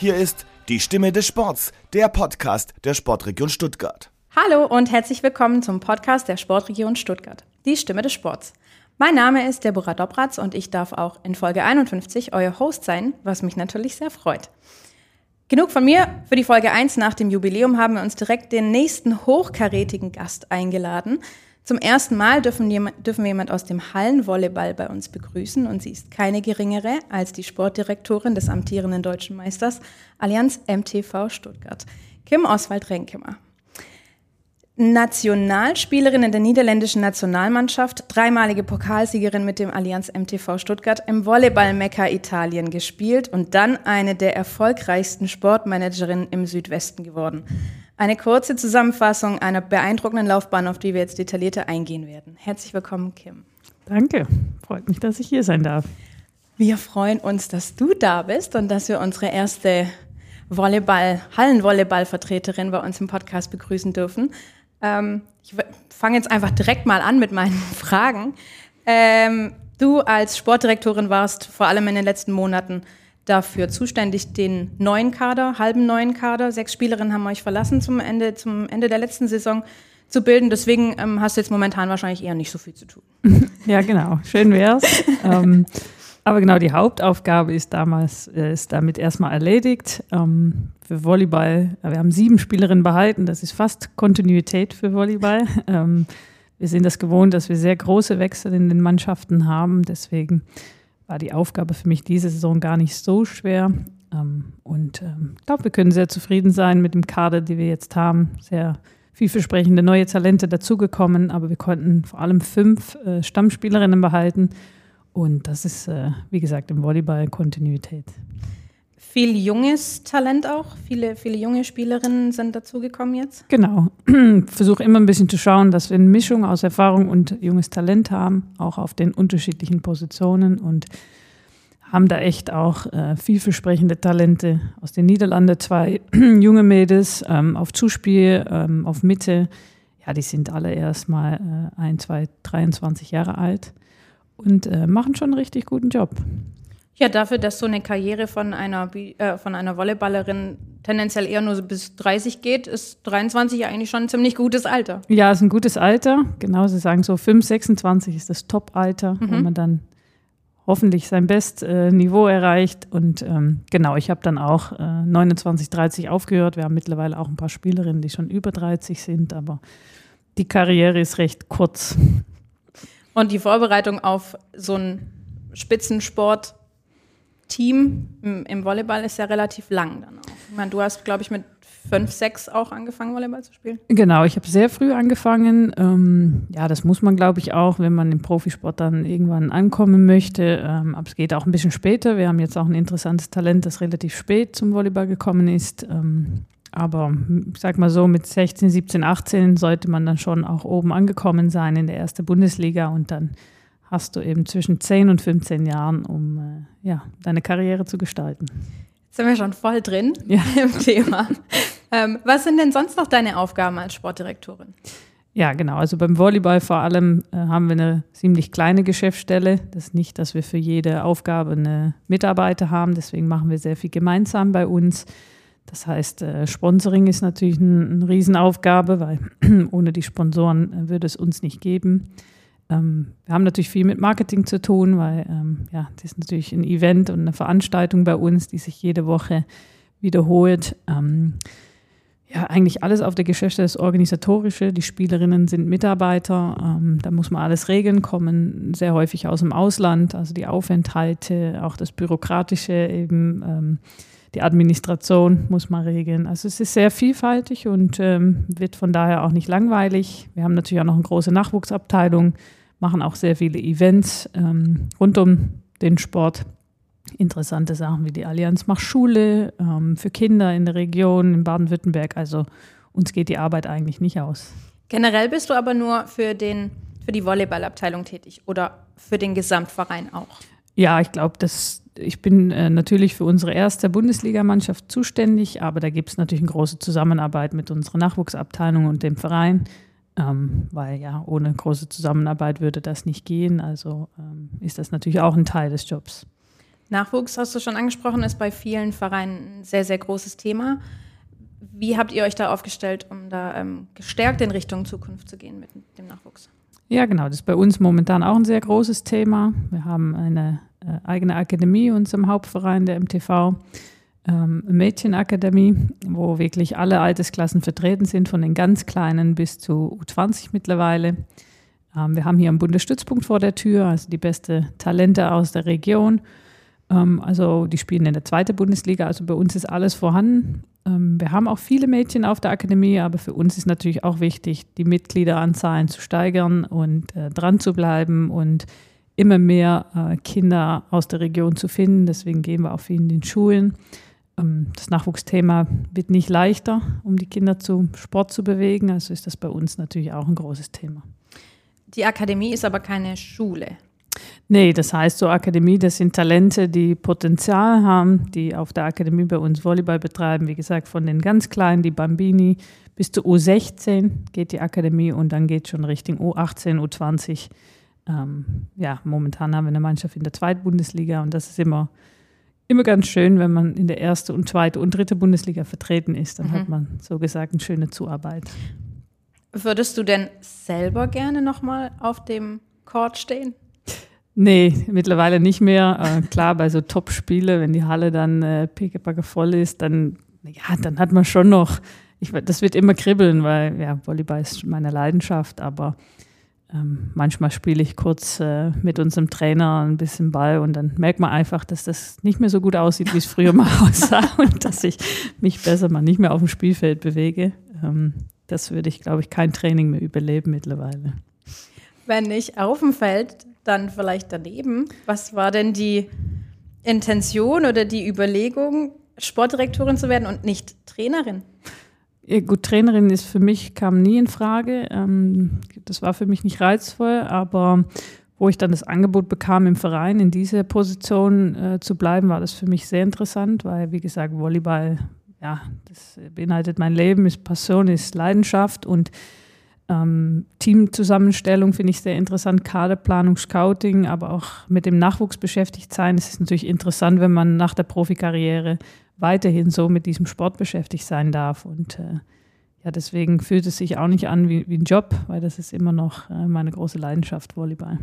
Hier ist die Stimme des Sports, der Podcast der Sportregion Stuttgart. Hallo und herzlich willkommen zum Podcast der Sportregion Stuttgart, die Stimme des Sports. Mein Name ist Deborah Dobratz und ich darf auch in Folge 51 euer Host sein, was mich natürlich sehr freut. Genug von mir. Für die Folge 1 nach dem Jubiläum haben wir uns direkt den nächsten hochkarätigen Gast eingeladen. Zum ersten Mal dürfen, dürfen wir jemand aus dem Hallenvolleyball bei uns begrüßen und sie ist keine geringere als die Sportdirektorin des amtierenden deutschen Meisters Allianz MTV Stuttgart, Kim Oswald Renkemer. Nationalspielerin in der niederländischen Nationalmannschaft, dreimalige Pokalsiegerin mit dem Allianz MTV Stuttgart im Volleyball-Mekka Italien gespielt und dann eine der erfolgreichsten Sportmanagerinnen im Südwesten geworden. Eine kurze Zusammenfassung einer beeindruckenden Laufbahn, auf die wir jetzt detaillierter eingehen werden. Herzlich willkommen, Kim. Danke. Freut mich, dass ich hier sein darf. Wir freuen uns, dass du da bist und dass wir unsere erste Volleyball, Hallenvolleyball-Vertreterin bei uns im Podcast begrüßen dürfen. Ähm, ich fange jetzt einfach direkt mal an mit meinen Fragen. Ähm, du als Sportdirektorin warst vor allem in den letzten Monaten dafür zuständig, den neuen Kader, halben neuen Kader, sechs Spielerinnen haben euch verlassen zum Ende, zum Ende der letzten Saison zu bilden. Deswegen ähm, hast du jetzt momentan wahrscheinlich eher nicht so viel zu tun. Ja, genau. Schön wär's. ähm, aber genau, die Hauptaufgabe ist damals, äh, ist damit erstmal erledigt. Ähm, für Volleyball, wir haben sieben Spielerinnen behalten. Das ist fast Kontinuität für Volleyball. Ähm, wir sind das gewohnt, dass wir sehr große Wechsel in den Mannschaften haben. Deswegen war die Aufgabe für mich diese Saison gar nicht so schwer. Ähm, und ähm, ich glaube, wir können sehr zufrieden sein mit dem Kader, den wir jetzt haben. Sehr vielversprechende neue Talente dazugekommen, aber wir konnten vor allem fünf äh, Stammspielerinnen behalten. Und das ist, äh, wie gesagt, im Volleyball Kontinuität. Viel junges Talent auch? Viele, viele junge Spielerinnen sind dazugekommen jetzt? Genau. Versuche immer ein bisschen zu schauen, dass wir eine Mischung aus Erfahrung und junges Talent haben, auch auf den unterschiedlichen Positionen und haben da echt auch äh, vielversprechende Talente aus den Niederlanden. Zwei junge Mädels ähm, auf Zuspiel, ähm, auf Mitte. Ja, die sind alle erst mal äh, ein, zwei, 23 Jahre alt und äh, machen schon einen richtig guten Job. Ja, dafür, dass so eine Karriere von einer, äh, von einer Volleyballerin tendenziell eher nur bis 30 geht, ist 23 ja eigentlich schon ein ziemlich gutes Alter. Ja, ist ein gutes Alter. Genau, Sie sagen so 5, 26 ist das Top-Alter, mhm. wo man dann hoffentlich sein Bestniveau äh, erreicht. Und ähm, genau, ich habe dann auch äh, 29, 30 aufgehört. Wir haben mittlerweile auch ein paar Spielerinnen, die schon über 30 sind, aber die Karriere ist recht kurz. Und die Vorbereitung auf so einen Spitzensport Team im, im, Volleyball ist ja relativ lang dann auch. Ich meine, du hast, glaube ich, mit fünf, sechs auch angefangen, Volleyball zu spielen. Genau, ich habe sehr früh angefangen. Ähm, ja, das muss man, glaube ich, auch, wenn man im Profisport dann irgendwann ankommen möchte. Ähm, aber es geht auch ein bisschen später. Wir haben jetzt auch ein interessantes Talent, das relativ spät zum Volleyball gekommen ist. Ähm, aber ich sag mal so, mit 16, 17, 18 sollte man dann schon auch oben angekommen sein in der ersten Bundesliga und dann hast du eben zwischen 10 und 15 Jahren, um ja, deine Karriere zu gestalten. Jetzt sind wir schon voll drin ja. im Thema. Ähm, was sind denn sonst noch deine Aufgaben als Sportdirektorin? Ja, genau. Also beim Volleyball vor allem äh, haben wir eine ziemlich kleine Geschäftsstelle. Das ist nicht, dass wir für jede Aufgabe eine Mitarbeiter haben. Deswegen machen wir sehr viel gemeinsam bei uns. Das heißt, äh, Sponsoring ist natürlich ein, eine Riesenaufgabe, weil ohne die Sponsoren äh, würde es uns nicht geben. Ähm, wir haben natürlich viel mit Marketing zu tun, weil ähm, ja, das ist natürlich ein Event und eine Veranstaltung bei uns, die sich jede Woche wiederholt. Ähm, ja, eigentlich alles auf der Geschäfte das Organisatorische. Die Spielerinnen sind Mitarbeiter. Ähm, da muss man alles regeln, kommen sehr häufig aus dem Ausland. Also die Aufenthalte, auch das Bürokratische, eben ähm, die Administration muss man regeln. Also es ist sehr vielfältig und ähm, wird von daher auch nicht langweilig. Wir haben natürlich auch noch eine große Nachwuchsabteilung machen auch sehr viele Events ähm, rund um den Sport. Interessante Sachen wie die Allianz macht Schule ähm, für Kinder in der Region, in Baden-Württemberg. Also uns geht die Arbeit eigentlich nicht aus. Generell bist du aber nur für, den, für die Volleyballabteilung tätig oder für den Gesamtverein auch? Ja, ich glaube, ich bin äh, natürlich für unsere erste Bundesligamannschaft zuständig, aber da gibt es natürlich eine große Zusammenarbeit mit unserer Nachwuchsabteilung und dem Verein ähm, weil ja ohne große Zusammenarbeit würde das nicht gehen. Also ähm, ist das natürlich auch ein Teil des Jobs. Nachwuchs, hast du schon angesprochen, ist bei vielen Vereinen ein sehr, sehr großes Thema. Wie habt ihr euch da aufgestellt, um da ähm, gestärkt in Richtung Zukunft zu gehen mit dem Nachwuchs? Ja, genau. Das ist bei uns momentan auch ein sehr großes Thema. Wir haben eine äh, eigene Akademie in unserem Hauptverein, der MTV, ähm, Mädchenakademie, wo wirklich alle Altersklassen vertreten sind, von den ganz Kleinen bis zu U20 mittlerweile. Ähm, wir haben hier einen Bundesstützpunkt vor der Tür, also die beste Talente aus der Region. Ähm, also die spielen in der zweiten Bundesliga, also bei uns ist alles vorhanden. Ähm, wir haben auch viele Mädchen auf der Akademie, aber für uns ist natürlich auch wichtig, die Mitgliederanzahlen zu steigern und äh, dran zu bleiben und immer mehr äh, Kinder aus der Region zu finden. Deswegen gehen wir auch viel in den Schulen. Ähm, das Nachwuchsthema wird nicht leichter, um die Kinder zum Sport zu bewegen. Also ist das bei uns natürlich auch ein großes Thema. Die Akademie ist aber keine Schule. Nee, das heißt, so Akademie, das sind Talente, die Potenzial haben, die auf der Akademie bei uns Volleyball betreiben. Wie gesagt, von den ganz Kleinen, die Bambini, bis zu U16 geht die Akademie und dann geht schon Richtung U18, U20. Ähm, ja, momentan haben wir eine Mannschaft in der zweiten Bundesliga und das ist immer, immer ganz schön, wenn man in der ersten und zweiten und dritten Bundesliga vertreten ist. Dann mhm. hat man so gesagt eine schöne Zuarbeit. Würdest du denn selber gerne nochmal auf dem Court stehen? Nee, mittlerweile nicht mehr. Äh, klar, bei so Top-Spiele, wenn die Halle dann äh, pickepacke voll ist, dann, ja, dann hat man schon noch, ich, das wird immer kribbeln, weil ja, Volleyball ist meine Leidenschaft, aber ähm, manchmal spiele ich kurz äh, mit unserem Trainer ein bisschen Ball und dann merkt man einfach, dass das nicht mehr so gut aussieht, wie es früher mal aussah und dass ich mich besser mal nicht mehr auf dem Spielfeld bewege. Ähm, das würde ich, glaube ich, kein Training mehr überleben mittlerweile. Wenn nicht auf dem Feld, dann vielleicht daneben. Was war denn die Intention oder die Überlegung, Sportdirektorin zu werden und nicht Trainerin? Ja, gut, Trainerin ist für mich, kam nie in Frage. Ähm, das war für mich nicht reizvoll, aber wo ich dann das Angebot bekam, im Verein in dieser Position äh, zu bleiben, war das für mich sehr interessant, weil, wie gesagt, Volleyball ja, das beinhaltet mein Leben, ist Passion, ist Leidenschaft und ähm, Teamzusammenstellung finde ich sehr interessant, Kaderplanung, Scouting, aber auch mit dem Nachwuchs beschäftigt sein. Es ist natürlich interessant, wenn man nach der Profikarriere weiterhin so mit diesem Sport beschäftigt sein darf. Und äh, ja, deswegen fühlt es sich auch nicht an wie, wie ein Job, weil das ist immer noch äh, meine große Leidenschaft, Volleyball.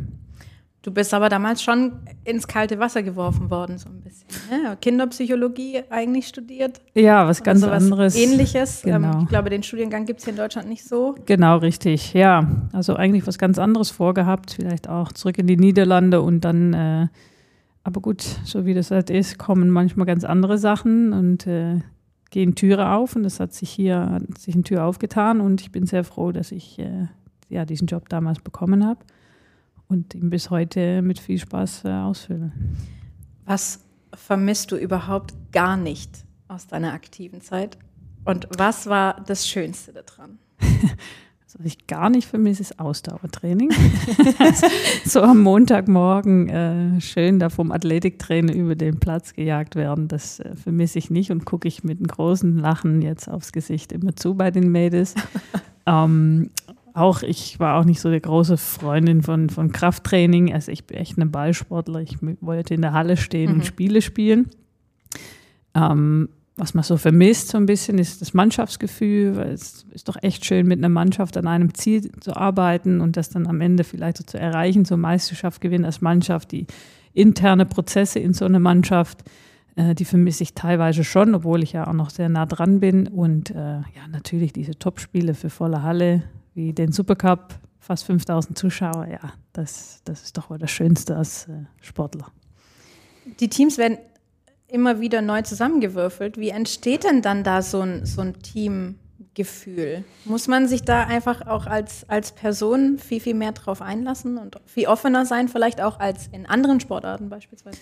Du bist aber damals schon ins kalte Wasser geworfen worden, so ein bisschen. Ne? Kinderpsychologie eigentlich studiert. Ja, was ganz also anderes. Ähnliches. Ähm, genau. ich glaube, den Studiengang gibt es hier in Deutschland nicht so. Genau, richtig. Ja, also eigentlich was ganz anderes vorgehabt. Vielleicht auch zurück in die Niederlande und dann, äh, aber gut, so wie das halt ist, kommen manchmal ganz andere Sachen und äh, gehen Türe auf. Und das hat sich hier, hat sich eine Tür aufgetan und ich bin sehr froh, dass ich äh, ja, diesen Job damals bekommen habe und ihn bis heute mit viel Spaß äh, ausfülle. Was vermisst du überhaupt gar nicht aus deiner aktiven Zeit? Und was war das Schönste daran? was ich gar nicht vermisse, ist Ausdauertraining. so am Montagmorgen äh, schön da vom Athletiktrainer über den Platz gejagt werden, das äh, vermisse ich nicht und gucke ich mit einem großen Lachen jetzt aufs Gesicht immer zu bei den Mädels. ähm, auch, ich war auch nicht so der große Freundin von, von Krafttraining. Also ich bin echt eine Ballsportler. Ich wollte in der Halle stehen mhm. und Spiele spielen. Ähm, was man so vermisst so ein bisschen, ist das Mannschaftsgefühl, weil es ist doch echt schön, mit einer Mannschaft an einem Ziel zu arbeiten und das dann am Ende vielleicht so zu erreichen, so Meisterschaft gewinnen als Mannschaft, die interne Prozesse in so einer Mannschaft, äh, die vermisse ich teilweise schon, obwohl ich ja auch noch sehr nah dran bin und äh, ja, natürlich diese Topspiele für volle Halle, wie den Supercup, fast 5000 Zuschauer, ja, das, das ist doch wohl das Schönste als äh, Sportler. Die Teams werden immer wieder neu zusammengewürfelt. Wie entsteht denn dann da so ein, so ein Teamgefühl? Muss man sich da einfach auch als, als Person viel, viel mehr drauf einlassen und viel offener sein, vielleicht auch als in anderen Sportarten beispielsweise?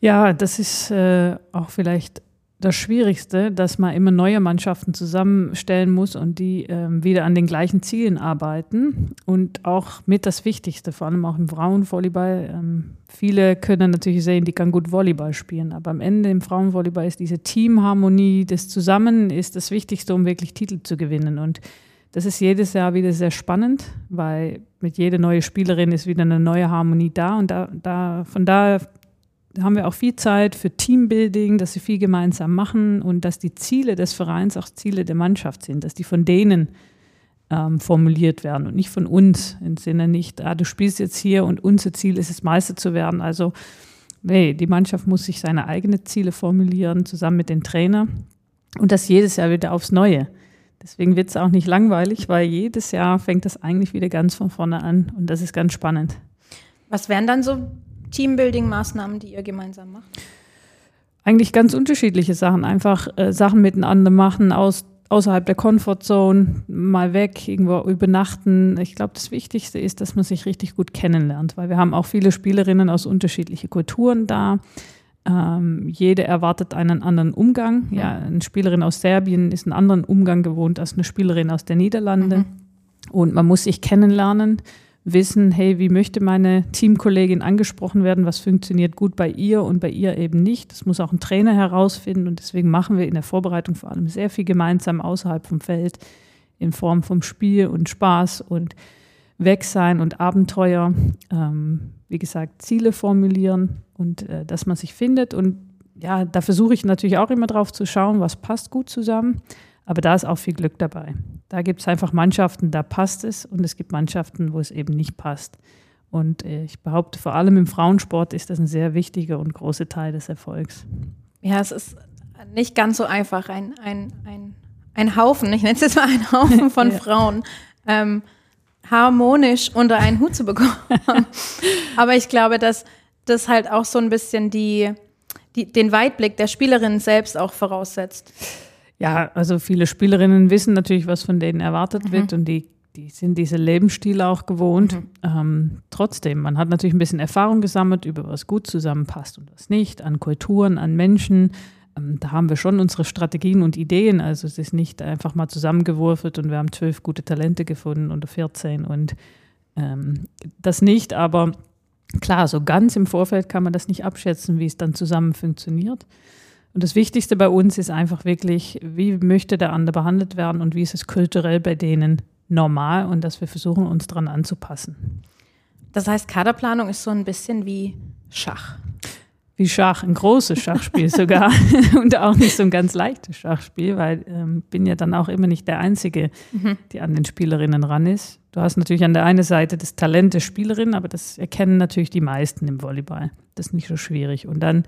Ja, das ist äh, auch vielleicht das Schwierigste, dass man immer neue Mannschaften zusammenstellen muss und die ähm, wieder an den gleichen Zielen arbeiten. Und auch mit das Wichtigste, vor allem auch im Frauenvolleyball. Ähm, viele können natürlich sehen, die kann gut Volleyball spielen, aber am Ende im Frauenvolleyball ist diese Teamharmonie, das Zusammen ist das Wichtigste, um wirklich Titel zu gewinnen. Und das ist jedes Jahr wieder sehr spannend, weil mit jeder neuen Spielerin ist wieder eine neue Harmonie da. Und da, da von daher haben wir auch viel Zeit für Teambuilding, dass sie viel gemeinsam machen und dass die Ziele des Vereins auch Ziele der Mannschaft sind, dass die von denen ähm, formuliert werden und nicht von uns im Sinne nicht, ah, du spielst jetzt hier und unser Ziel ist es, Meister zu werden. Also nee, die Mannschaft muss sich seine eigenen Ziele formulieren, zusammen mit den Trainern und das jedes Jahr wieder aufs Neue. Deswegen wird es auch nicht langweilig, weil jedes Jahr fängt das eigentlich wieder ganz von vorne an und das ist ganz spannend. Was wären dann so Teambuilding-Maßnahmen, die ihr gemeinsam macht? Eigentlich ganz unterschiedliche Sachen. Einfach äh, Sachen miteinander machen, aus, außerhalb der Comfortzone, mal weg, irgendwo übernachten. Ich glaube, das Wichtigste ist, dass man sich richtig gut kennenlernt, weil wir haben auch viele Spielerinnen aus unterschiedlichen Kulturen da. Ähm, jede erwartet einen anderen Umgang. Ja, eine Spielerin aus Serbien ist einen anderen Umgang gewohnt als eine Spielerin aus der Niederlande. Mhm. Und man muss sich kennenlernen, wissen, hey, wie möchte meine Teamkollegin angesprochen werden, was funktioniert gut bei ihr und bei ihr eben nicht. Das muss auch ein Trainer herausfinden und deswegen machen wir in der Vorbereitung vor allem sehr viel gemeinsam außerhalb vom Feld in Form vom Spiel und Spaß und Weg sein und Abenteuer. Ähm, wie gesagt, Ziele formulieren und äh, dass man sich findet. Und ja, da versuche ich natürlich auch immer drauf zu schauen, was passt gut zusammen. Aber da ist auch viel Glück dabei. Da gibt es einfach Mannschaften, da passt es und es gibt Mannschaften, wo es eben nicht passt. Und äh, ich behaupte, vor allem im Frauensport ist das ein sehr wichtiger und großer Teil des Erfolgs. Ja, es ist nicht ganz so einfach, ein, ein, ein, ein Haufen, ich nenne es jetzt mal einen Haufen von ja. Frauen, ähm, harmonisch unter einen Hut zu bekommen. Aber ich glaube, dass das halt auch so ein bisschen die, die, den Weitblick der Spielerin selbst auch voraussetzt. Ja, also viele Spielerinnen wissen natürlich, was von denen erwartet mhm. wird und die, die sind diese Lebensstile auch gewohnt. Mhm. Ähm, trotzdem, man hat natürlich ein bisschen Erfahrung gesammelt über was gut zusammenpasst und was nicht, an Kulturen, an Menschen. Ähm, da haben wir schon unsere Strategien und Ideen. Also es ist nicht einfach mal zusammengewürfelt und wir haben zwölf gute Talente gefunden oder 14 und ähm, das nicht, aber klar, so ganz im Vorfeld kann man das nicht abschätzen, wie es dann zusammen funktioniert. Und das Wichtigste bei uns ist einfach wirklich, wie möchte der andere behandelt werden und wie ist es kulturell bei denen normal und dass wir versuchen, uns daran anzupassen. Das heißt, Kaderplanung ist so ein bisschen wie Schach wie Schach, ein großes Schachspiel sogar und auch nicht so ein ganz leichtes Schachspiel, weil ähm, bin ja dann auch immer nicht der Einzige, mhm. die an den Spielerinnen ran ist. Du hast natürlich an der einen Seite das Talent der Spielerin, aber das erkennen natürlich die meisten im Volleyball. Das ist nicht so schwierig. Und dann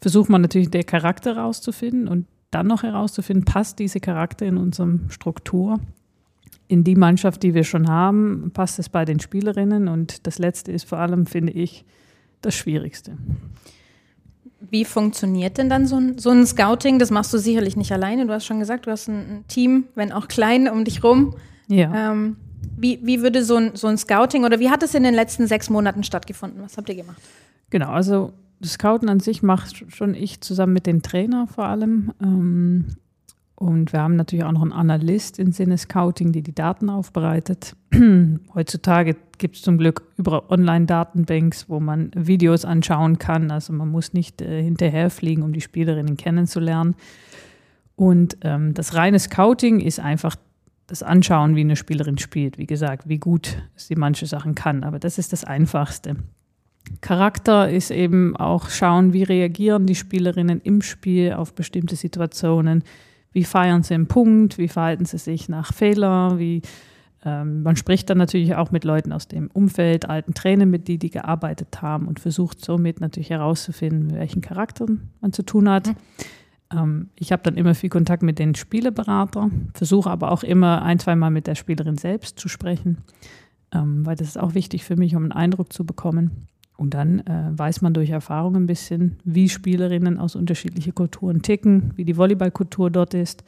versucht man natürlich der Charakter herauszufinden und dann noch herauszufinden, passt diese Charakter in unserem Struktur, in die Mannschaft, die wir schon haben, passt es bei den Spielerinnen und das Letzte ist vor allem, finde ich, das Schwierigste. Wie funktioniert denn dann so ein, so ein Scouting? Das machst du sicherlich nicht alleine. Du hast schon gesagt, du hast ein, Team, wenn auch klein, um dich rum. Ja. Ähm, wie, wie würde so ein, so ein Scouting oder wie hat es in den letzten sechs Monaten stattgefunden? Was habt ihr gemacht? Genau, also Scouten an sich macht schon ich zusammen mit den Trainer vor allem. Ähm, und wir haben natürlich auch noch einen Analyst im Sinne Scouting, die die Daten aufbereitet. Heutzutage gibt es zum Glück über Online-Datenbanks, wo man Videos anschauen kann. Also man muss nicht äh, hinterherfliegen, um die Spielerinnen kennenzulernen. Und ähm, das reine Scouting ist einfach das Anschauen, wie eine Spielerin spielt. Wie gesagt, wie gut sie manche Sachen kann. Aber das ist das Einfachste. Charakter ist eben auch schauen, wie reagieren die Spielerinnen im Spiel auf bestimmte Situationen wie feiern sie einen Punkt, wie verhalten sie sich nach Fehler, wie ähm, man spricht dann natürlich auch mit Leuten aus dem Umfeld, alten Trainern, mit die die gearbeitet haben und versucht somit natürlich herauszufinden, mit welchen Charakteren man zu tun hat. Mhm. Ähm, ich habe dann immer viel Kontakt mit den Spieleberatern, versuche aber auch immer ein, zweimal mit der Spielerin selbst zu sprechen, ähm, weil das ist auch wichtig für mich, um einen Eindruck zu bekommen. Und dann äh, weiß man durch Erfahrung ein bisschen, wie Spielerinnen aus unterschiedlichen Kulturen ticken, wie die Volleyballkultur dort ist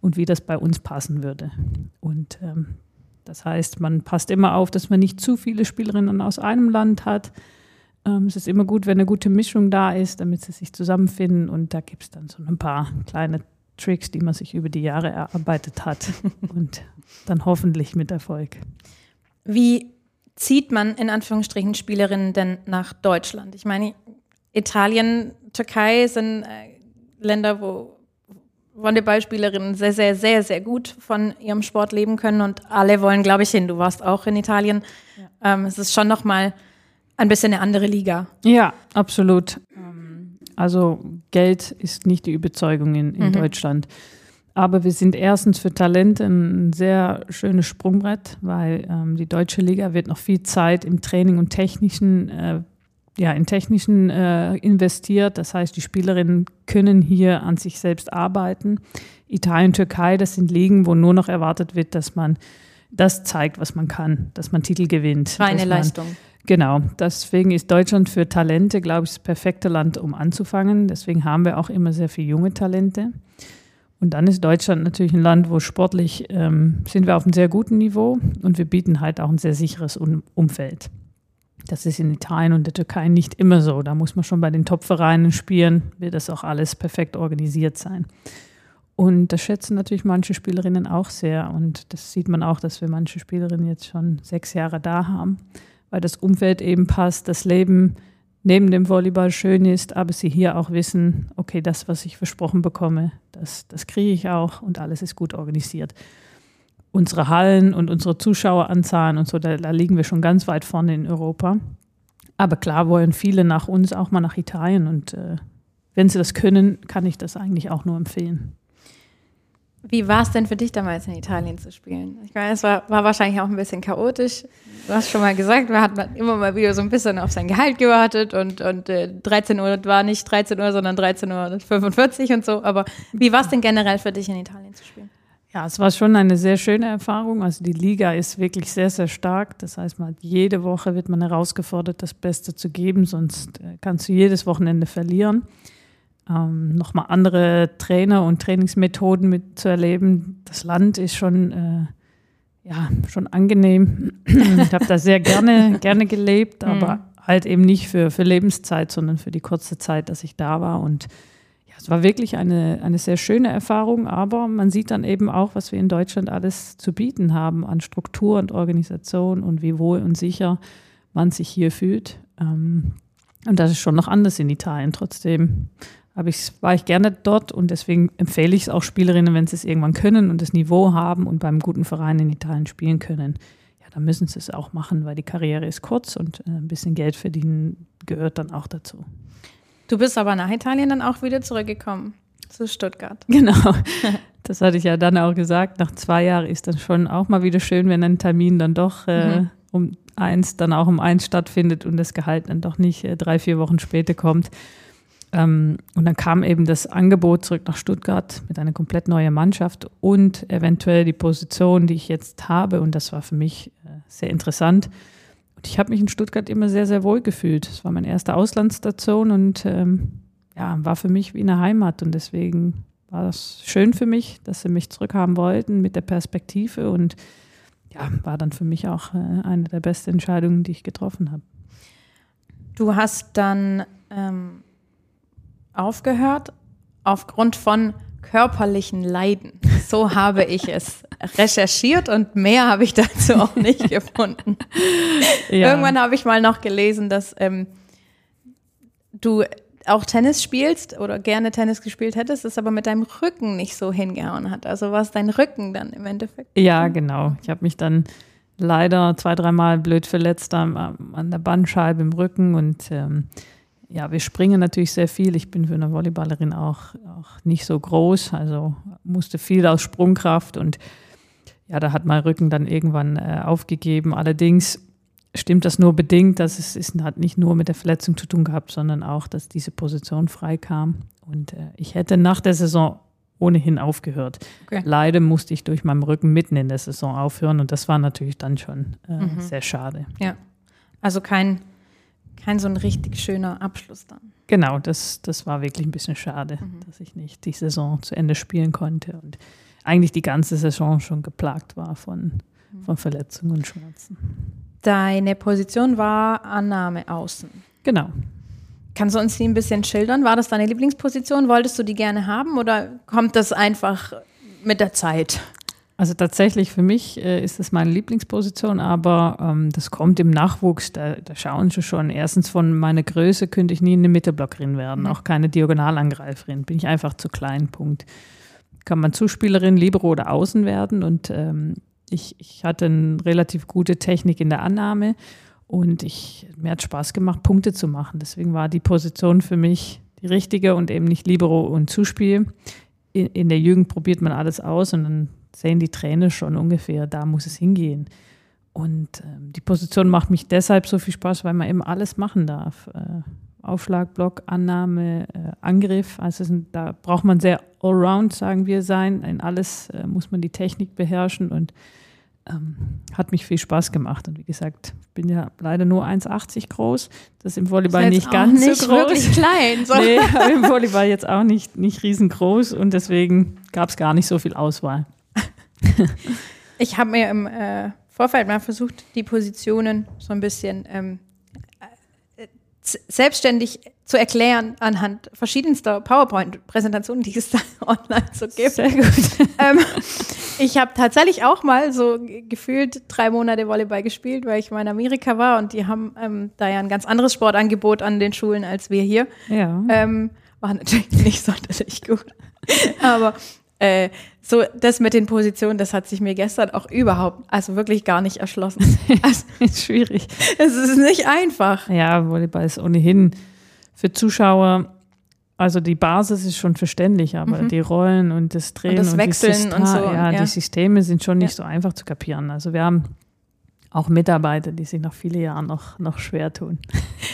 und wie das bei uns passen würde. Und ähm, das heißt, man passt immer auf, dass man nicht zu viele Spielerinnen aus einem Land hat. Ähm, es ist immer gut, wenn eine gute Mischung da ist, damit sie sich zusammenfinden. Und da gibt es dann so ein paar kleine Tricks, die man sich über die Jahre erarbeitet hat und dann hoffentlich mit Erfolg. Wie zieht man in Anführungsstrichen Spielerinnen denn nach Deutschland? Ich meine, Italien, Türkei sind äh, Länder, wo Volleyballspielerinnen sehr, sehr, sehr, sehr gut von ihrem Sport leben können und alle wollen, glaube ich, hin. Du warst auch in Italien. Ja. Ähm, es ist schon noch mal ein bisschen eine andere Liga. Ja, absolut. Ähm, Also Geld ist nicht die Überzeugung in, in Mhm. Deutschland. Aber wir sind erstens für Talente ein sehr schönes Sprungbrett, weil ähm, die deutsche Liga wird noch viel Zeit im Training und technischen, äh, ja, in technischen äh, investiert. Das heißt, die Spielerinnen können hier an sich selbst arbeiten. Italien, Türkei, das sind Ligen, wo nur noch erwartet wird, dass man das zeigt, was man kann, dass man Titel gewinnt. Reine Leistung. Genau, deswegen ist Deutschland für Talente, glaube ich, das perfekte Land, um anzufangen. Deswegen haben wir auch immer sehr viele junge Talente. Und dann ist Deutschland natürlich ein Land, wo sportlich ähm, sind wir auf einem sehr guten Niveau und wir bieten halt auch ein sehr sicheres um Umfeld. Das ist in Italien und der Türkei nicht immer so. Da muss man schon bei den Top-Vereinen spielen, wird das auch alles perfekt organisiert sein. Und das schätzen natürlich manche Spielerinnen auch sehr. Und das sieht man auch, dass wir manche Spielerinnen jetzt schon sechs Jahre da haben, weil das Umfeld eben passt, das Leben neben dem Volleyball schön ist, aber sie hier auch wissen, okay, das, was ich versprochen bekomme, das, das kriege ich auch und alles ist gut organisiert. Unsere Hallen und unsere Zuschaueranzahlen und so, da, da liegen wir schon ganz weit vorne in Europa. Aber klar wollen viele nach uns auch mal nach Italien und äh, wenn sie das können, kann ich das eigentlich auch nur empfehlen. Wie war es denn für dich damals in Italien zu spielen? Ich meine, es war, war wahrscheinlich auch ein bisschen chaotisch. Du hast schon mal gesagt, man hat immer mal wieder so ein bisschen auf sein Gehalt gewartet und, und äh, 13 Uhr war nicht 13 Uhr, sondern 13.45 Uhr und so. Aber wie war es denn generell für dich in Italien zu spielen? Ja, es war schon eine sehr schöne Erfahrung. Also die Liga ist wirklich sehr, sehr stark. Das heißt, man jede Woche wird man herausgefordert, das Beste zu geben, sonst äh, kannst du jedes Wochenende verlieren. Ähm, Nochmal andere Trainer und Trainingsmethoden mitzuerleben. Das Land ist schon, äh, ja, schon angenehm. ich habe da sehr gerne, gerne gelebt, aber halt eben nicht für, für Lebenszeit, sondern für die kurze Zeit, dass ich da war. Und ja, es war wirklich eine, eine sehr schöne Erfahrung, aber man sieht dann eben auch, was wir in Deutschland alles zu bieten haben an Struktur und Organisation und wie wohl und sicher man sich hier fühlt. Ähm, und das ist schon noch anders in Italien. Trotzdem habe ich, war ich gerne dort und deswegen empfehle ich es auch Spielerinnen, wenn sie es irgendwann können und das Niveau haben und beim guten Verein in Italien spielen können. Ja, dann müssen sie es auch machen, weil die Karriere ist kurz und äh, ein bisschen Geld verdienen gehört dann auch dazu. Du bist aber nach Italien dann auch wieder zurückgekommen zu Stuttgart. Genau. Das hatte ich ja dann auch gesagt. Nach zwei Jahren ist dann schon auch mal wieder schön, wenn ein Termin dann doch äh, Mhm. um eins, dann auch um eins stattfindet und das Gehalt dann doch nicht äh, drei, vier Wochen später kommt. Ähm, und dann kam eben das Angebot zurück nach Stuttgart mit einer komplett neuen Mannschaft und eventuell die Position, die ich jetzt habe. Und das war für mich äh, sehr interessant. Und ich habe mich in Stuttgart immer sehr, sehr wohl gefühlt. Es war meine erste Auslandsstation und ähm, ja, war für mich wie eine Heimat. Und deswegen war das schön für mich, dass sie mich zurückhaben wollten mit der Perspektive. Und ja, war dann für mich auch äh, eine der besten Entscheidungen, die ich getroffen habe. Du hast dann ähm, aufgehört aufgrund von körperlichen Leiden. So habe ich es recherchiert und mehr habe ich dazu auch nicht gefunden. Irgendwann habe ich mal noch gelesen, dass ähm, du auch Tennis spielst oder gerne Tennis gespielt hättest, es aber mit deinem Rücken nicht so hingehauen hat. Also war es dein Rücken dann im Endeffekt? Ja, genau. Ich habe mich dann leider zwei, dreimal blöd verletzt am, an der Bandscheibe im Rücken und ähm, ja, wir springen natürlich sehr viel. Ich bin für eine Volleyballerin auch, auch nicht so groß, also musste viel aus Sprungkraft und ja, da hat mein Rücken dann irgendwann äh, aufgegeben. Allerdings stimmt das nur bedingt, dass es ist, hat nicht nur mit der Verletzung zu tun gehabt, sondern auch, dass diese Position frei kam. Und äh, ich hätte nach der Saison ohnehin aufgehört. Okay. Leider musste ich durch meinen Rücken mitten in der Saison aufhören und das war natürlich dann schon äh, Mhm. sehr schade. Ja. Also kein, kein so ein richtig schöner Abschluss dann. Genau, das, das war wirklich ein bisschen schade, dass ich nicht die Saison zu Ende spielen konnte und eigentlich die ganze Saison schon geplagt war von, von Verletzungen und Schmerzen. Deine Position war Annahme außen. Genau. Kannst du uns die ein bisschen schildern? War das deine Lieblingsposition? Wolltest du die gerne haben oder kommt das einfach mit der Zeit? Also tatsächlich für mich äh, ist das meine Lieblingsposition, aber ähm, das kommt im Nachwuchs. Da, da schauen sie schon. Erstens von meiner Größe könnte ich nie eine Mittelblockerin werden, auch keine Diagonalangreiferin. Bin ich einfach zu klein. Punkt. Kann man Zuspielerin, Libero oder Außen werden und ähm, ich, ich hatte eine relativ gute Technik in der Annahme und ich, mir hat Spaß gemacht, Punkte zu machen. Deswegen war die Position für mich die richtige und eben nicht Libero und Zuspiel. In, in der Jugend probiert man alles aus und dann sehen die Trainer schon ungefähr, da muss es hingehen. Und ähm, die Position macht mich deshalb so viel Spaß, weil man eben alles machen darf. Äh, Aufschlag, Block, Annahme, äh, Angriff. Also sind, da braucht man sehr allround, sagen wir, sein. In alles äh, muss man die Technik beherrschen und ähm, hat mich viel Spaß gemacht. Und wie gesagt, ich bin ja leider nur 1,80 groß. Das ist im Volleyball ist nicht ganz nicht so groß. Wirklich klein. So. Nee, im Volleyball jetzt auch nicht, nicht riesengroß und deswegen gab es gar nicht so viel Auswahl. Ich habe mir im äh, Vorfeld mal versucht, die Positionen so ein bisschen ähm, äh, selbstständig zu erklären anhand verschiedenster PowerPoint-Präsentationen, die es da online so gibt. Sehr gut. ähm, ich habe tatsächlich auch mal so gefühlt drei Monate Volleyball gespielt, weil ich mal in Amerika war und die haben ähm, da ja ein ganz anderes Sportangebot an den Schulen als wir hier. Ja. Ähm, war natürlich nicht sonderlich gut. Aber äh, so das mit den Positionen, das hat sich mir gestern auch überhaupt, also wirklich gar nicht erschlossen. Also, ist schwierig. Es ist nicht einfach. Ja, Volleyball ist ohnehin für Zuschauer, also die Basis ist schon verständlich, aber mhm. die Rollen und das Drehen und das Wechseln und, und so. Ja, ja, die Systeme sind schon nicht ja. so einfach zu kapieren. Also wir haben auch Mitarbeiter, die sich nach vielen Jahren noch, noch schwer tun.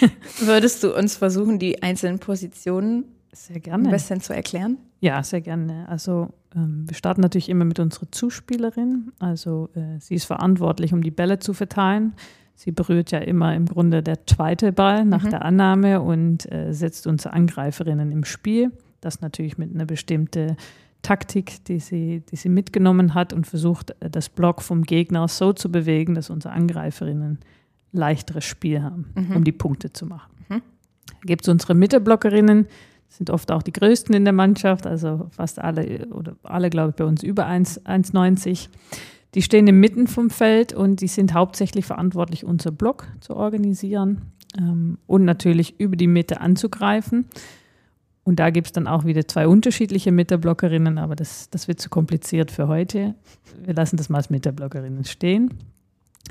Würdest du uns versuchen, die einzelnen Positionen sehr gerne. ein bisschen zu erklären? Ja, sehr gerne. Also wir starten natürlich immer mit unserer Zuspielerin. Also äh, sie ist verantwortlich, um die Bälle zu verteilen. Sie berührt ja immer im Grunde der zweite Ball nach mhm. der Annahme und äh, setzt unsere Angreiferinnen im Spiel. Das natürlich mit einer bestimmten Taktik, die sie, die sie mitgenommen hat und versucht, äh, das Block vom Gegner so zu bewegen, dass unsere Angreiferinnen leichteres Spiel haben, mhm. um die Punkte zu machen. Mhm. Gibt es unsere Mitteblockerinnen, sind oft auch die größten in der Mannschaft, also fast alle oder alle, glaube ich, bei uns über 1,90. Die stehen im Mitten vom Feld und die sind hauptsächlich verantwortlich, unser Block zu organisieren ähm, und natürlich über die Mitte anzugreifen. Und da gibt es dann auch wieder zwei unterschiedliche Mitterblockerinnen, aber das, das wird zu kompliziert für heute. Wir lassen das mal als Mitterblockerinnen stehen.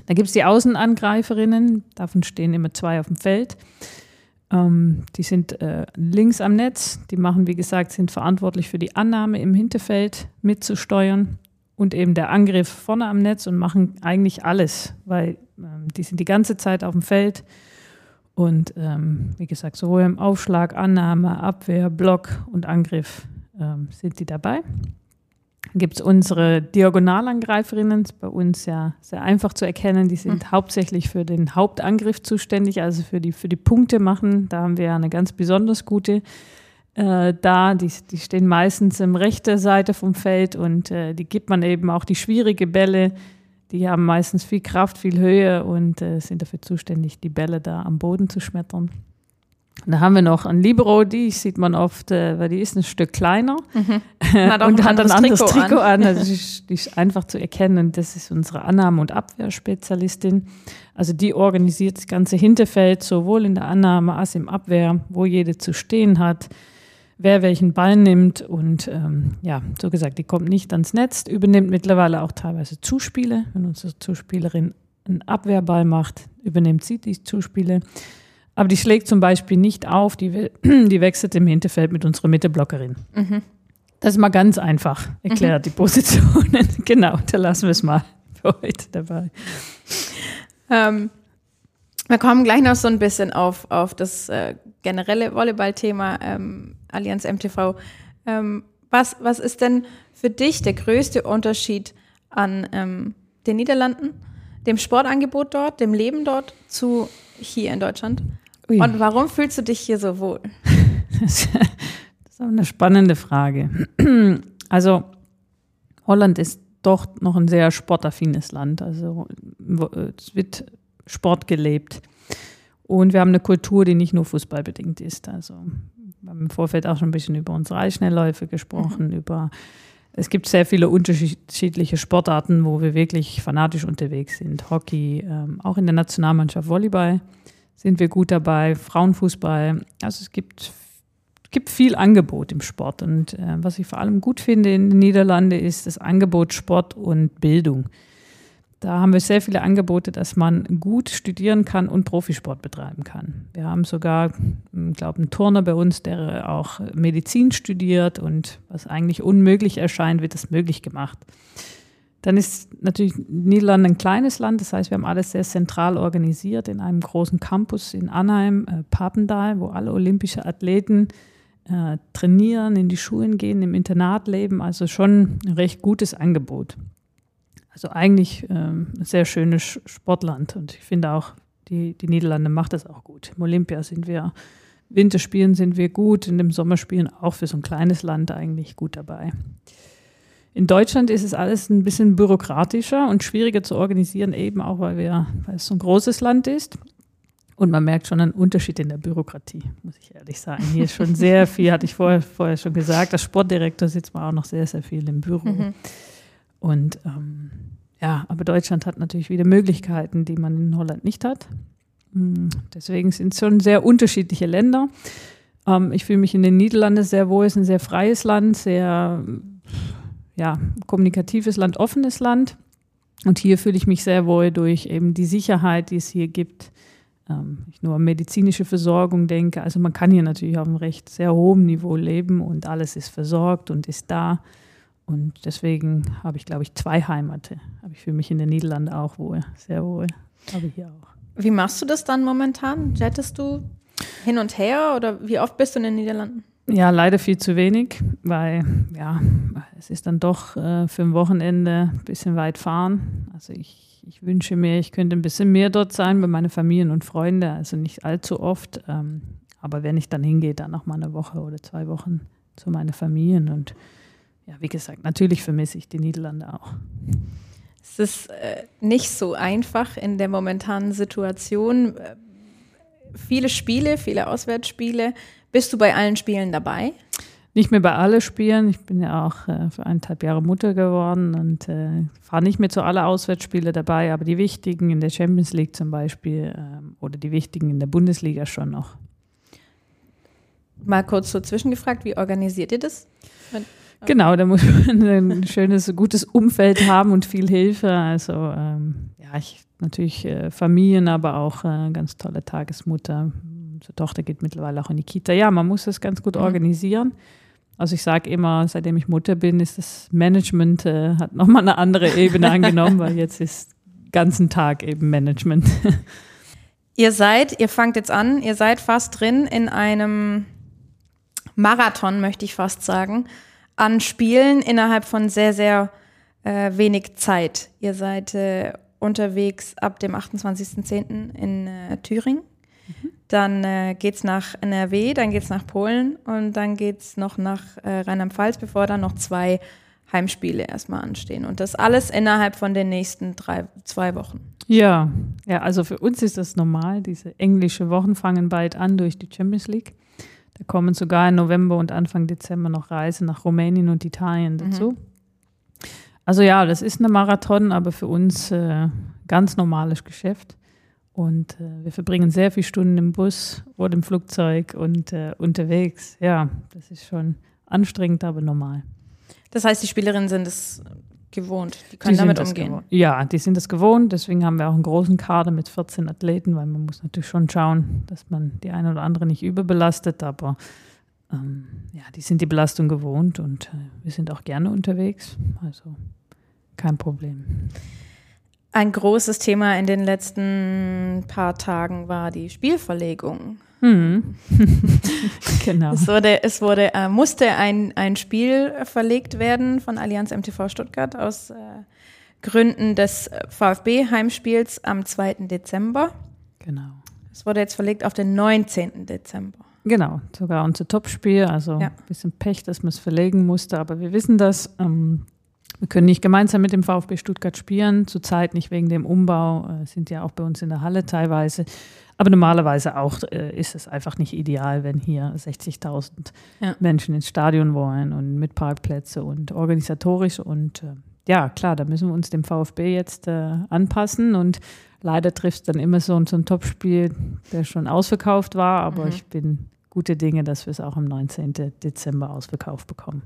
Da gibt es die Außenangreiferinnen, davon stehen immer zwei auf dem Feld. Ähm, die sind äh, links am Netz. Die machen, wie gesagt, sind verantwortlich für die Annahme im Hinterfeld mitzusteuern und eben der Angriff vorne am Netz und machen eigentlich alles, weil ähm, die sind die ganze Zeit auf dem Feld. Und ähm, wie gesagt, sowohl im Aufschlag, Annahme, Abwehr, Block und Angriff ähm, sind die dabei gibt es unsere Diagonalangreiferinnen, bei uns ja sehr einfach zu erkennen. Die sind mhm. hauptsächlich für den Hauptangriff zuständig, also für die, für die Punkte machen. Da haben wir eine ganz besonders gute äh, da. Die, die stehen meistens im rechten Seite vom Feld und äh, die gibt man eben auch die schwierige Bälle. Die haben meistens viel Kraft, viel Höhe und äh, sind dafür zuständig, die Bälle da am Boden zu schmettern. Da haben wir noch ein Libero, die sieht man oft, äh, weil die ist ein Stück kleiner mhm. hat und hat ein anderes Trikot, Trikot an. an. Also die, ist, die ist einfach zu erkennen. Das ist unsere Annahme- und Abwehrspezialistin. Also die organisiert das ganze Hinterfeld, sowohl in der Annahme als im Abwehr, wo jede zu stehen hat, wer welchen Ball nimmt. Und ähm, ja, so gesagt, die kommt nicht ans Netz, übernimmt mittlerweile auch teilweise Zuspiele. Wenn unsere Zuspielerin einen Abwehrball macht, übernimmt sie die Zuspiele. Aber die schlägt zum Beispiel nicht auf, die, die wechselt im Hinterfeld mit unserer Mitteblockerin. Mhm. Das ist mal ganz einfach erklärt, mhm. die Positionen. genau, da lassen wir es mal für heute dabei. Ähm, wir kommen gleich noch so ein bisschen auf, auf das äh, generelle Volleyballthema ähm, Allianz MTV. Ähm, was, was ist denn für dich der größte Unterschied an ähm, den Niederlanden, dem Sportangebot dort, dem Leben dort zu hier in Deutschland? Ui. Und warum fühlst du dich hier so wohl? das ist eine spannende Frage. Also Holland ist doch noch ein sehr sportaffines Land. Also es wird Sport gelebt. Und wir haben eine Kultur, die nicht nur fußballbedingt ist. Also wir haben im Vorfeld auch schon ein bisschen über unsere Eisschnellläufe gesprochen, mhm. über es gibt sehr viele unterschiedliche Sportarten, wo wir wirklich fanatisch unterwegs sind. Hockey, ähm, auch in der Nationalmannschaft Volleyball sind wir gut dabei, Frauenfußball. Also es gibt, gibt viel Angebot im Sport. Und äh, was ich vor allem gut finde in den Niederlanden ist das Angebot Sport und Bildung. da haben wir sehr viele Angebote, dass man gut studieren kann und Profisport betreiben kann. Wir haben sogar, hm, glaube, einen Turner bei uns, der auch Medizin studiert und was eigentlich unmöglich erscheint, wird es möglich gemacht. Dann ist natürlich Niederlande ein kleines Land, das heißt, wir haben alles sehr zentral organisiert in einem großen Campus in Anheim, äh, Papendal, wo alle olympische Athleten äh, trainieren, in die Schulen gehen, im Internat leben, also schon ein recht gutes Angebot. Also eigentlich ähm, ein sehr schönes Sportland und ich finde auch, die, die Niederlande macht das auch gut. Im Olympia sind wir, Winterspielen sind wir gut, in dem Sommerspielen auch für so ein kleines Land eigentlich gut dabei. In Deutschland ist es alles ein bisschen bürokratischer und schwieriger zu organisieren, eben auch weil, wir, weil es so ein großes Land ist. Und man merkt schon einen Unterschied in der Bürokratie, muss ich ehrlich sagen. Hier ist schon sehr viel, hatte ich vorher, vorher schon gesagt, als Sportdirektor sitzt man auch noch sehr, sehr viel im Büro. Mhm. Und ähm, ja, aber Deutschland hat natürlich wieder Möglichkeiten, die man in Holland nicht hat. Hm, deswegen sind es schon sehr unterschiedliche Länder. Ähm, ich fühle mich in den Niederlanden sehr wohl. Es ist ein sehr freies Land, sehr ja, kommunikatives Land, offenes Land. Und hier fühle ich mich sehr wohl durch eben die Sicherheit, die es hier gibt. Ähm, ich nur an medizinische Versorgung denke. Also man kann hier natürlich auf einem recht sehr hohen Niveau leben und alles ist versorgt und ist da. Und deswegen habe ich, glaube ich, zwei Heimate. Aber ich fühle mich in den Niederlanden auch wohl, sehr wohl. Aber hier auch. Wie machst du das dann momentan? Jettest du hin und her oder wie oft bist du in den Niederlanden? Ja, leider viel zu wenig, weil ja, es ist dann doch äh, für ein Wochenende ein bisschen weit fahren. Also ich, ich wünsche mir, ich könnte ein bisschen mehr dort sein bei meinen Familien und Freunden, also nicht allzu oft. Ähm, aber wenn ich dann hingehe, dann noch mal eine Woche oder zwei Wochen zu meinen Familien und ja, wie gesagt, natürlich vermisse ich die Niederlande auch. Es ist äh, nicht so einfach in der momentanen Situation. Äh, viele Spiele, viele Auswärtsspiele. Bist du bei allen Spielen dabei? Nicht mehr bei allen Spielen. Ich bin ja auch äh, für eineinhalb Jahre Mutter geworden und äh, fahre nicht mehr zu allen Auswärtsspielen dabei, aber die wichtigen in der Champions League zum Beispiel ähm, oder die wichtigen in der Bundesliga schon noch. Mal kurz so zwischengefragt, wie organisiert ihr das? Genau, da muss man ein schönes, gutes Umfeld haben und viel Hilfe. Also ähm, ja, ich natürlich äh, Familien, aber auch äh, ganz tolle Tagesmutter. Unsere Tochter geht mittlerweile auch in die Kita. Ja, man muss das ganz gut mhm. organisieren. Also ich sage immer, seitdem ich Mutter bin, ist das Management äh, hat nochmal eine andere Ebene angenommen, weil jetzt ist ganzen Tag eben Management. Ihr seid, ihr fangt jetzt an, ihr seid fast drin in einem Marathon, möchte ich fast sagen an Spielen innerhalb von sehr, sehr äh, wenig Zeit. Ihr seid äh, unterwegs ab dem 28.10. in äh, Thüringen. Dann äh, geht es nach NRW, dann geht es nach Polen und dann geht es noch nach äh, Rheinland-Pfalz, bevor dann noch zwei Heimspiele erstmal anstehen. Und das alles innerhalb von den nächsten drei, zwei Wochen. Ja, ja, also für uns ist das normal. Diese englische Wochen fangen bald an durch die Champions League. Da kommen sogar im November und Anfang Dezember noch Reisen nach Rumänien und Italien mhm. dazu. Mhm. Also ja, das ist eine Marathon, aber für uns äh, ganz normales Geschäft. Und äh, wir verbringen sehr viele Stunden im Bus oder im Flugzeug und äh, unterwegs. Ja, das ist schon anstrengend, aber normal. Das heißt, die Spielerinnen sind es gewohnt. Die können die damit umgehen. Ja, die sind das gewohnt. Deswegen haben wir auch einen großen Kader mit 14 Athleten, weil man muss natürlich schon schauen, dass man die eine oder andere nicht überbelastet. Aber ähm, ja, die sind die Belastung gewohnt und äh, wir sind auch gerne unterwegs. Also kein Problem. Ein großes Thema in den letzten paar Tagen war die Spielverlegung. Mhm. genau. Es, wurde, es wurde, äh, musste ein, ein Spiel verlegt werden von Allianz MTV Stuttgart aus äh, Gründen des VfB-Heimspiels am 2. Dezember. Genau. Es wurde jetzt verlegt auf den 19. Dezember. Genau, sogar unser Topspiel. Also ja. ein bisschen Pech, dass man es verlegen musste, aber wir wissen das. Ähm, wir können nicht gemeinsam mit dem VfB Stuttgart spielen, zurzeit nicht wegen dem Umbau, äh, sind ja auch bei uns in der Halle teilweise. Aber normalerweise auch äh, ist es einfach nicht ideal, wenn hier 60.000 ja. Menschen ins Stadion wollen und mit Parkplätze und organisatorisch. Und äh, ja, klar, da müssen wir uns dem VfB jetzt äh, anpassen. Und leider trifft es dann immer so, so ein Topspiel, der schon ausverkauft war. Aber mhm. ich bin gute Dinge, dass wir es auch am 19. Dezember ausverkauft bekommen.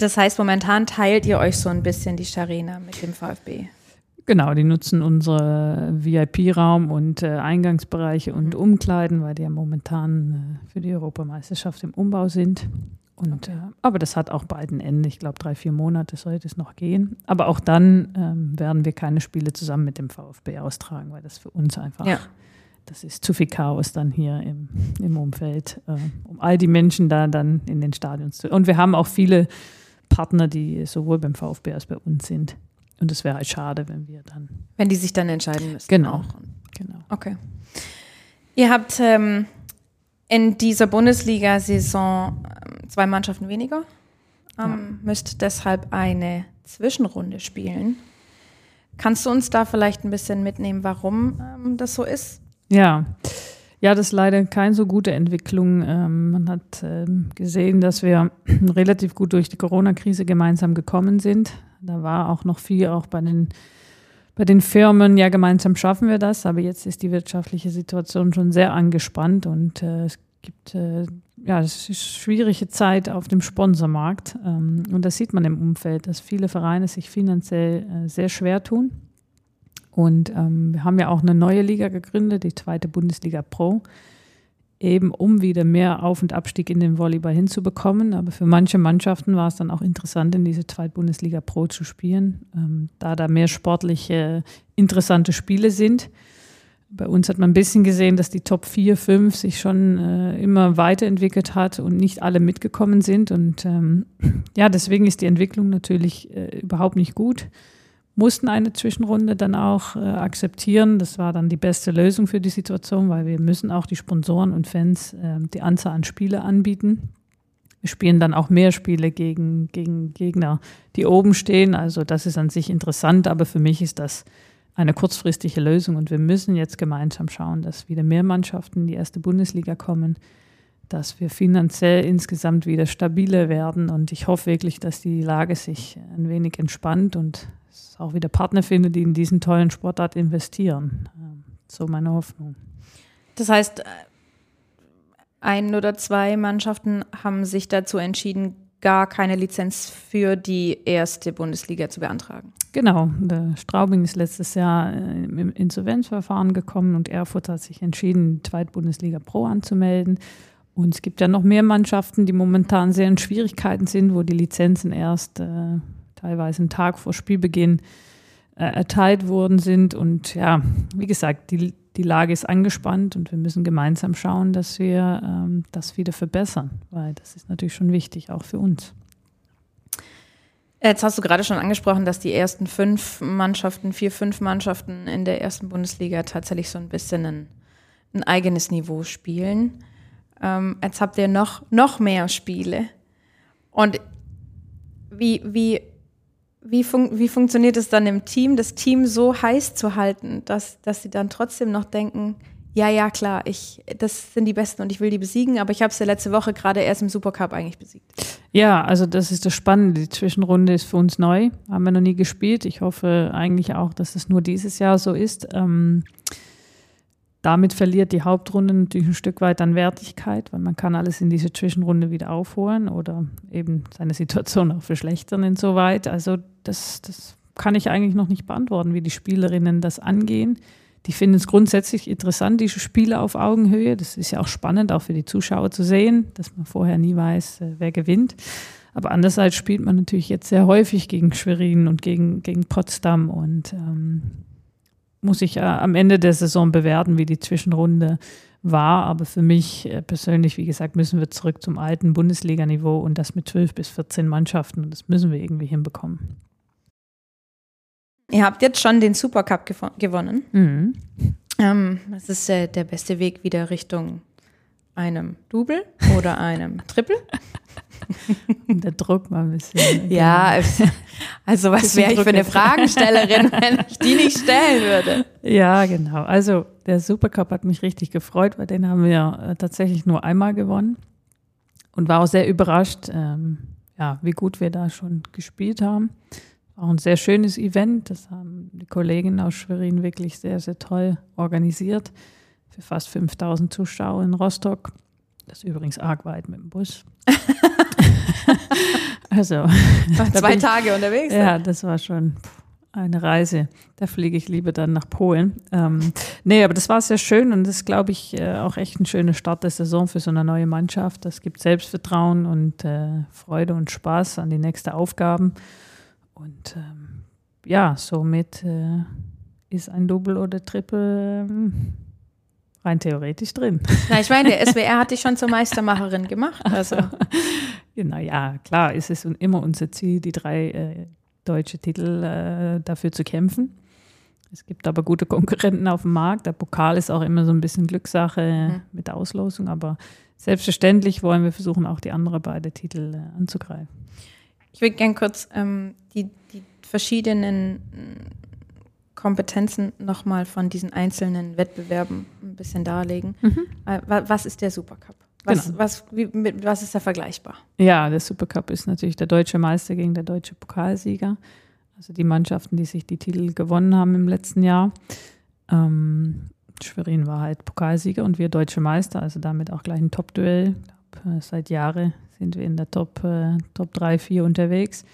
Das heißt, momentan teilt ihr euch so ein bisschen die Scharena mit dem VfB. Genau, die nutzen unsere VIP-Raum und äh, Eingangsbereiche und Mhm. Umkleiden, weil die ja momentan äh, für die Europameisterschaft im Umbau sind. Und, äh, aber das hat auch bald ein Ende. Ich glaube, drei, vier Monate sollte es noch gehen. Aber auch dann ähm, werden wir keine Spiele zusammen mit dem VfB austragen, weil das für uns einfach, Ja. das ist zu viel Chaos dann hier im, im Umfeld, äh, um all die Menschen da dann in den Stadions zu. Und wir haben auch viele Partner, die sowohl beim VfB als bei uns sind. Und es wäre halt schade, wenn wir dann, Wenn die sich dann entscheiden müssen. Genau. Auch. genau. Okay. Ihr habt ähm, in dieser Bundesliga-Saison ähm, zwei Mannschaften weniger, ähm, müsst deshalb eine Zwischenrunde spielen. Kannst du uns da vielleicht ein bisschen mitnehmen, warum ähm, das so ist? Ja. Ja, das ist leider keine so gute Entwicklung. Ähm, man hat ähm, gesehen, dass wir relativ gut durch die Corona-Krise gemeinsam gekommen sind. Da war auch noch viel auch bei den, bei den Firmen, ja, gemeinsam schaffen wir das, aber jetzt ist die wirtschaftliche Situation schon sehr angespannt und äh, es gibt, äh, ja, es ist schwierige Zeit auf dem Sponsormarkt. Ähm, und das sieht man im Umfeld, dass viele Vereine sich finanziell äh, sehr schwer tun. Und ähm, wir haben ja auch eine neue Liga gegründet, die zweite Bundesliga Pro, eben um wieder mehr Auf- und Abstieg in den Volleyball hinzubekommen. Aber für manche Mannschaften war es dann auch interessant, in diese zweite Bundesliga Pro zu spielen, ähm, da da mehr sportliche, interessante Spiele sind. Bei uns hat man ein bisschen gesehen, dass die Top 4, 5 sich schon äh, immer weiterentwickelt hat und nicht alle mitgekommen sind. Und ähm, ja, deswegen ist die Entwicklung natürlich äh, überhaupt nicht gut mussten eine Zwischenrunde dann auch äh, akzeptieren. Das war dann die beste Lösung für die Situation, weil wir müssen auch die Sponsoren und Fans äh, die Anzahl an Spiele anbieten. Wir spielen dann auch mehr Spiele gegen, gegen Gegner, die oben stehen. Also das ist an sich interessant, aber für mich ist das eine kurzfristige Lösung und wir müssen jetzt gemeinsam schauen, dass wieder mehr Mannschaften in die erste Bundesliga kommen, dass wir finanziell insgesamt wieder stabiler werden und ich hoffe wirklich, dass die Lage sich ein wenig entspannt und es auch wieder Partner findet, die in diesen tollen Sportart investieren. Ähm, So meine Hoffnung. Das heißt, äh, ein oder zwei Mannschaften haben sich dazu entschieden, gar keine Lizenz für die erste Bundesliga zu beantragen. Genau, der Straubing ist letztes Jahr äh, im Insolvenzverfahren gekommen und Erfurt hat sich entschieden, die Zweitbundesliga Pro anzumelden. Und es gibt ja noch mehr Mannschaften, die momentan sehr in Schwierigkeiten sind, wo die Lizenzen erst äh, teilweise einen Tag vor Spielbeginn äh, erteilt worden sind. Und ja, wie gesagt, die, die Lage ist angespannt und wir müssen gemeinsam schauen, dass wir ähm, das wieder verbessern, weil das ist natürlich schon wichtig, auch für uns. Jetzt hast du gerade schon angesprochen, dass die ersten fünf Mannschaften, vier, fünf Mannschaften in der ersten Bundesliga tatsächlich so ein bisschen ein, ein eigenes Niveau spielen. Ähm, jetzt habt ihr noch, noch mehr Spiele. Und wie, wie, wie, fun wie funktioniert es dann im Team, das Team so heiß zu halten, dass, dass sie dann trotzdem noch denken, ja, ja, klar, ich, das sind die Besten und ich will die besiegen, aber ich habe sie letzte Woche gerade erst im Supercup eigentlich besiegt. Ja, also das ist das Spannende. Die Zwischenrunde ist für uns neu, haben wir noch nie gespielt. Ich hoffe eigentlich auch, dass es nur dieses Jahr so ist. Ähm, damit verliert die Hauptrunde natürlich ein Stück weit an Wertigkeit, weil man kann alles in diese Zwischenrunde wieder aufholen oder eben seine Situation auch verschlechtern insoweit. Also das, das kann ich eigentlich noch nicht beantworten, wie die Spielerinnen das angehen. Die finden es grundsätzlich interessant, diese Spiele auf Augenhöhe. Das ist ja auch spannend, auch für die Zuschauer zu sehen, dass man vorher nie weiß, äh, wer gewinnt. Aber andererseits spielt man natürlich jetzt sehr häufig gegen Schwerin und gegen, gegen Potsdam und ähm, muss ich äh, am Ende der Saison bewerten, wie die Zwischenrunde war. Aber für mich äh, persönlich, wie gesagt, müssen wir zurück zum alten Bundesliganiveau und das mit 12 bis 14 Mannschaften. Und das müssen wir irgendwie hinbekommen. Ihr habt jetzt schon den Supercup gewo- gewonnen. Mhm. Ähm, das ist äh, der beste Weg wieder Richtung einem Double oder einem Triple. Der Druck mal ein bisschen. Ja, also was Bisschen wäre ich für eine Druck. Fragestellerin, wenn ich die nicht stellen würde? Ja, genau. Also der Supercup hat mich richtig gefreut, weil den haben wir äh, tatsächlich nur einmal gewonnen und war auch sehr überrascht, ähm, ja, wie gut wir da schon gespielt haben. Auch ein sehr schönes Event. Das haben die Kolleginnen aus Schwerin wirklich sehr, sehr toll organisiert. Für fast 5000 Zuschauer in Rostock. Das ist übrigens arg weit mit dem Bus. also, War zwei ich- Tage unterwegs. ja, das war schon. eine Reise. Da fliege ich lieber dann nach Polen. Ähm, nee, aber das war sehr schön und das ist, glaube ich, äh, auch echt ein schöner Start der Saison für so eine neue Mannschaft. Das gibt Selbstvertrauen und äh, Freude und Spaß an die nächsten Aufgaben. Und ähm, ja, somit äh, ist ein Double oder Triple ähm, rein theoretisch drin. Na, ich meine, der SWR hat dich schon zur Meistermacherin gemacht. Also. naja, klar, ist es immer unser Ziel, die drei äh, deutsche Titel äh, dafür zu kämpfen. Es gibt aber gute Konkurrenten auf dem Markt. Der Pokal ist auch immer so ein bisschen Glückssache mhm. mit der Auslosung, aber selbstverständlich wollen wir versuchen, auch die anderen beiden Titel äh, anzugreifen. Ich würde gerne kurz ähm, die, die verschiedenen Kompetenzen nochmal von diesen einzelnen Wettbewerben ein bisschen darlegen. Mhm. Äh, was ist der Supercup? Was, genau. was, wie, mit, was ist da vergleichbar? Ja, der Supercup ist natürlich der deutsche Meister gegen der deutsche Pokalsieger. Also die Mannschaften, die sich die Titel gewonnen haben im letzten Jahr. Ähm, Schwerin war halt Pokalsieger und wir deutsche Meister, also damit auch gleich ein Top-Duell. Äh, seit Jahren sind wir in der Top, äh, Top 3, 4 unterwegs.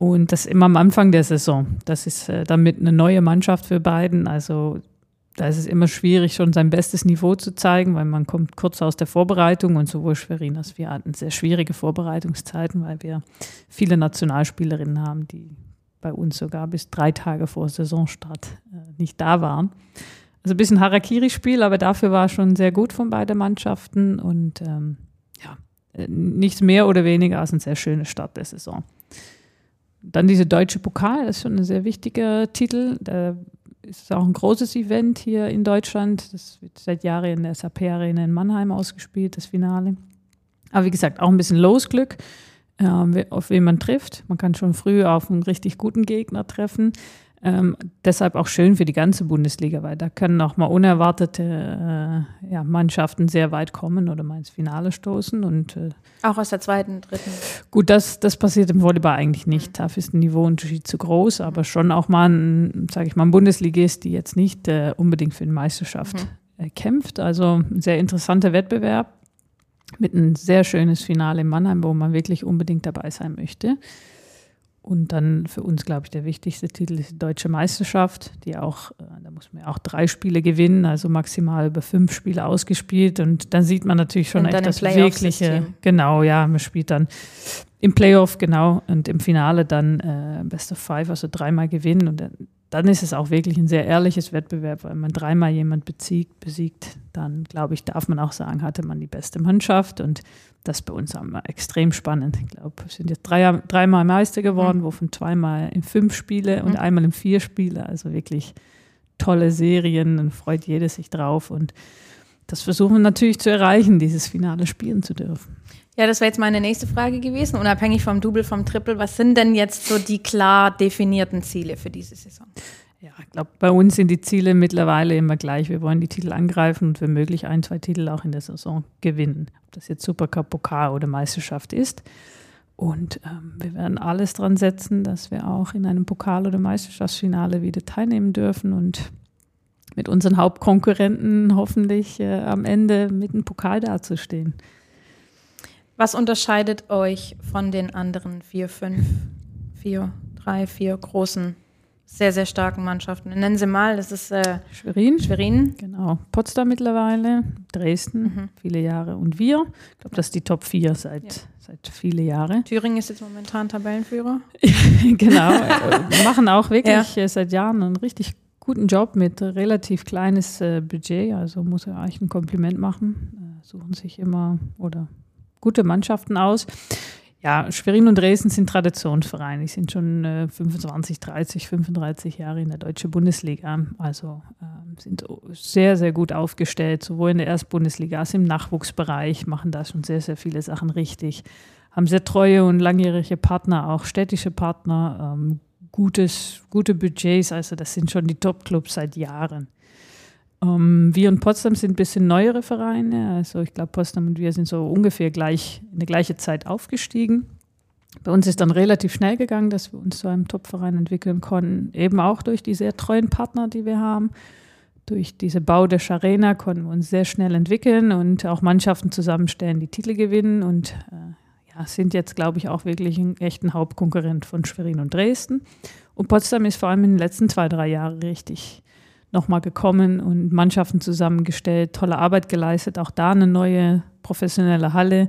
Und das immer am Anfang der Saison. Das ist äh, damit eine neue Mannschaft für beiden. Also da ist es immer schwierig, schon sein bestes Niveau zu zeigen, weil man kommt kurz aus der Vorbereitung und sowohl Schwerin als wir hatten sehr schwierige Vorbereitungszeiten, weil wir viele Nationalspielerinnen haben, die bei uns sogar bis drei Tage vor Saisonstart äh, nicht da waren. Also ein bisschen Harakiri-Spiel, aber dafür war schon sehr gut von beiden Mannschaften und ähm, ja, äh, nichts mehr oder weniger als ein sehr schöner Start der Saison. Dann diese deutsche Pokal, das ist schon ein sehr wichtiger Titel. Der ist auch ein großes Event hier in Deutschland. Das wird seit Jahren in der SAP Arena in Mannheim ausgespielt, das Finale. Aber wie gesagt, auch ein bisschen Losglück, äh, auf wen man trifft. Man kann schon früh auf einen richtig guten Gegner treffen. Ähm, deshalb auch schön für die ganze Bundesliga, weil da können auch mal unerwartete äh, ja, Mannschaften sehr weit kommen oder mal ins Finale stoßen. Und, äh, auch aus der zweiten, dritten. Gut, das, das passiert im Volleyball eigentlich nicht. Mhm. Dafür ist ein Niveauunterschied zu groß, aber schon auch mal ein, sage ich mal, ein Bundesligist, die jetzt nicht äh, unbedingt für eine Meisterschaft mhm. Äh, kämpft. Also ein sehr interessanter Wettbewerb mit einem sehr schönes Finale in Mannheim, wo man wirklich unbedingt dabei sein möchte. Und dann für uns, glaube ich, der wichtigste Titel ist die Deutsche Meisterschaft, die auch, äh, da muss man ja auch drei Spiele gewinnen, also maximal über fünf Spiele ausgespielt. Und dann sieht man natürlich schon echt das wirkliche. Genau, ja, man spielt dann im Playoff, genau, und im Finale dann äh, Best of Five, also dreimal gewinnen. Und dann, dann ist es auch wirklich ein sehr ehrliches Wettbewerb, weil man dreimal jemand besiegt, besiegt, dann glaube ich, darf man auch sagen, hatte man die beste Mannschaft und das bei uns wir extrem spannend. Ich glaube, wir sind jetzt drei, dreimal Meister geworden, mhm. wovon zweimal in fünf Spiele und mhm. einmal in vier Spiele. Also wirklich tolle Serien und freut jeder sich drauf. Und das versuchen wir natürlich zu erreichen, dieses Finale spielen zu dürfen. Ja, das wäre jetzt meine nächste Frage gewesen, unabhängig vom Double, vom Triple. Was sind denn jetzt so die klar definierten Ziele für diese Saison? Ja, ich glaube, bei uns sind die Ziele mittlerweile immer gleich. Wir wollen die Titel angreifen und wenn möglich ein, zwei Titel auch in der Saison gewinnen. Ob das jetzt Supercup, Pokal oder Meisterschaft ist. Und ähm, wir werden alles dran setzen, dass wir auch in einem Pokal- oder Meisterschaftsfinale wieder teilnehmen dürfen und mit unseren Hauptkonkurrenten hoffentlich äh, am Ende mit dem Pokal dazustehen. Was unterscheidet euch von den anderen vier, fünf, vier, drei, vier großen sehr, sehr starken Mannschaften. Nennen Sie mal, das ist äh, Schwerin. Schwerin. Genau. Potsdam mittlerweile, Dresden, mhm. viele Jahre. Und wir, ich glaube, das ist die Top 4 seit, ja. seit viele Jahre. Thüringen ist jetzt momentan Tabellenführer. genau. Wir machen auch wirklich ja. Äh, seit Jahren einen richtig guten Job mit relativ kleines äh, Budget. Also muss er eigentlich ein Kompliment machen. Äh, suchen sich immer oder gute Mannschaften aus. Ja, Schwerin und Dresden sind Traditionsvereine. Die sind schon äh, 25, 30, 35 Jahre in der deutschen Bundesliga. Also äh, sind sehr, sehr gut aufgestellt, sowohl in der Erstbundesliga als im Nachwuchsbereich, machen da schon sehr, sehr viele Sachen richtig. Haben sehr treue und langjährige Partner, auch städtische Partner, ähm, gutes, gute Budgets. Also das sind schon die Top-Clubs seit Jahren. Um, ähm, wir und Potsdam sind ein bisschen neuere Vereine. Also ich glaube, Potsdam und wir sind so ungefähr gleich in der gleichen Zeit aufgestiegen. Bei uns ist dann relativ schnell gegangen, dass wir uns zu einem Top-Verein entwickeln konnten. Eben auch durch die sehr treuen Partner, die wir haben. Durch diese Bau der Arena konnten wir uns sehr schnell entwickeln und auch Mannschaften zusammenstellen, die Titel gewinnen und äh, ja, sind jetzt, glaube ich, auch wirklich ein echter Hauptkonkurrent von Schwerin und Dresden. Und Potsdam ist vor allem in den letzten zwei, drei Jahren richtig nochmal gekommen und Mannschaften zusammengestellt, tolle Arbeit geleistet, auch da eine neue professionelle Halle.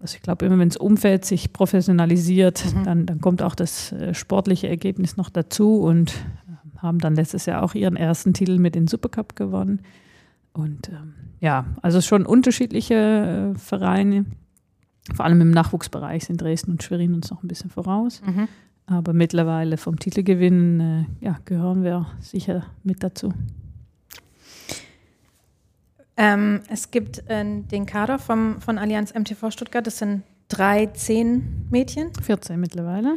Also ich glaube, immer wenn das Umfeld sich professionalisiert, mhm. dann, dann kommt auch das äh, sportliche Ergebnis noch dazu und äh, haben dann letztes Jahr auch ihren ersten Titel mit dem Supercup gewonnen. Und ähm, ja, also schon unterschiedliche äh, Vereine. Vor allem im Nachwuchsbereich sind Dresden und Schwerin uns noch ein bisschen voraus. Mhm. Aber mittlerweile vom Titelgewinn äh, ja, gehören wir sicher mit dazu. Ähm, es gibt äh, den Kader vom, von Allianz MTV Stuttgart, das sind drei, zehn Mädchen. 14 mittlerweile.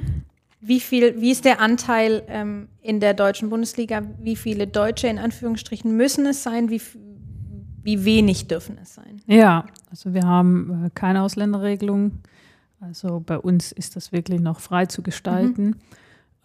Wie viel, wie ist der Anteil ähm, in der deutschen Bundesliga? Wie viele Deutsche in Anführungsstrichen müssen es sein? Wie, wie wenig dürfen es sein? Ja, also wir haben äh, keine Ausländerregelung. Also bei uns ist das wirklich noch frei zu gestalten. Mhm.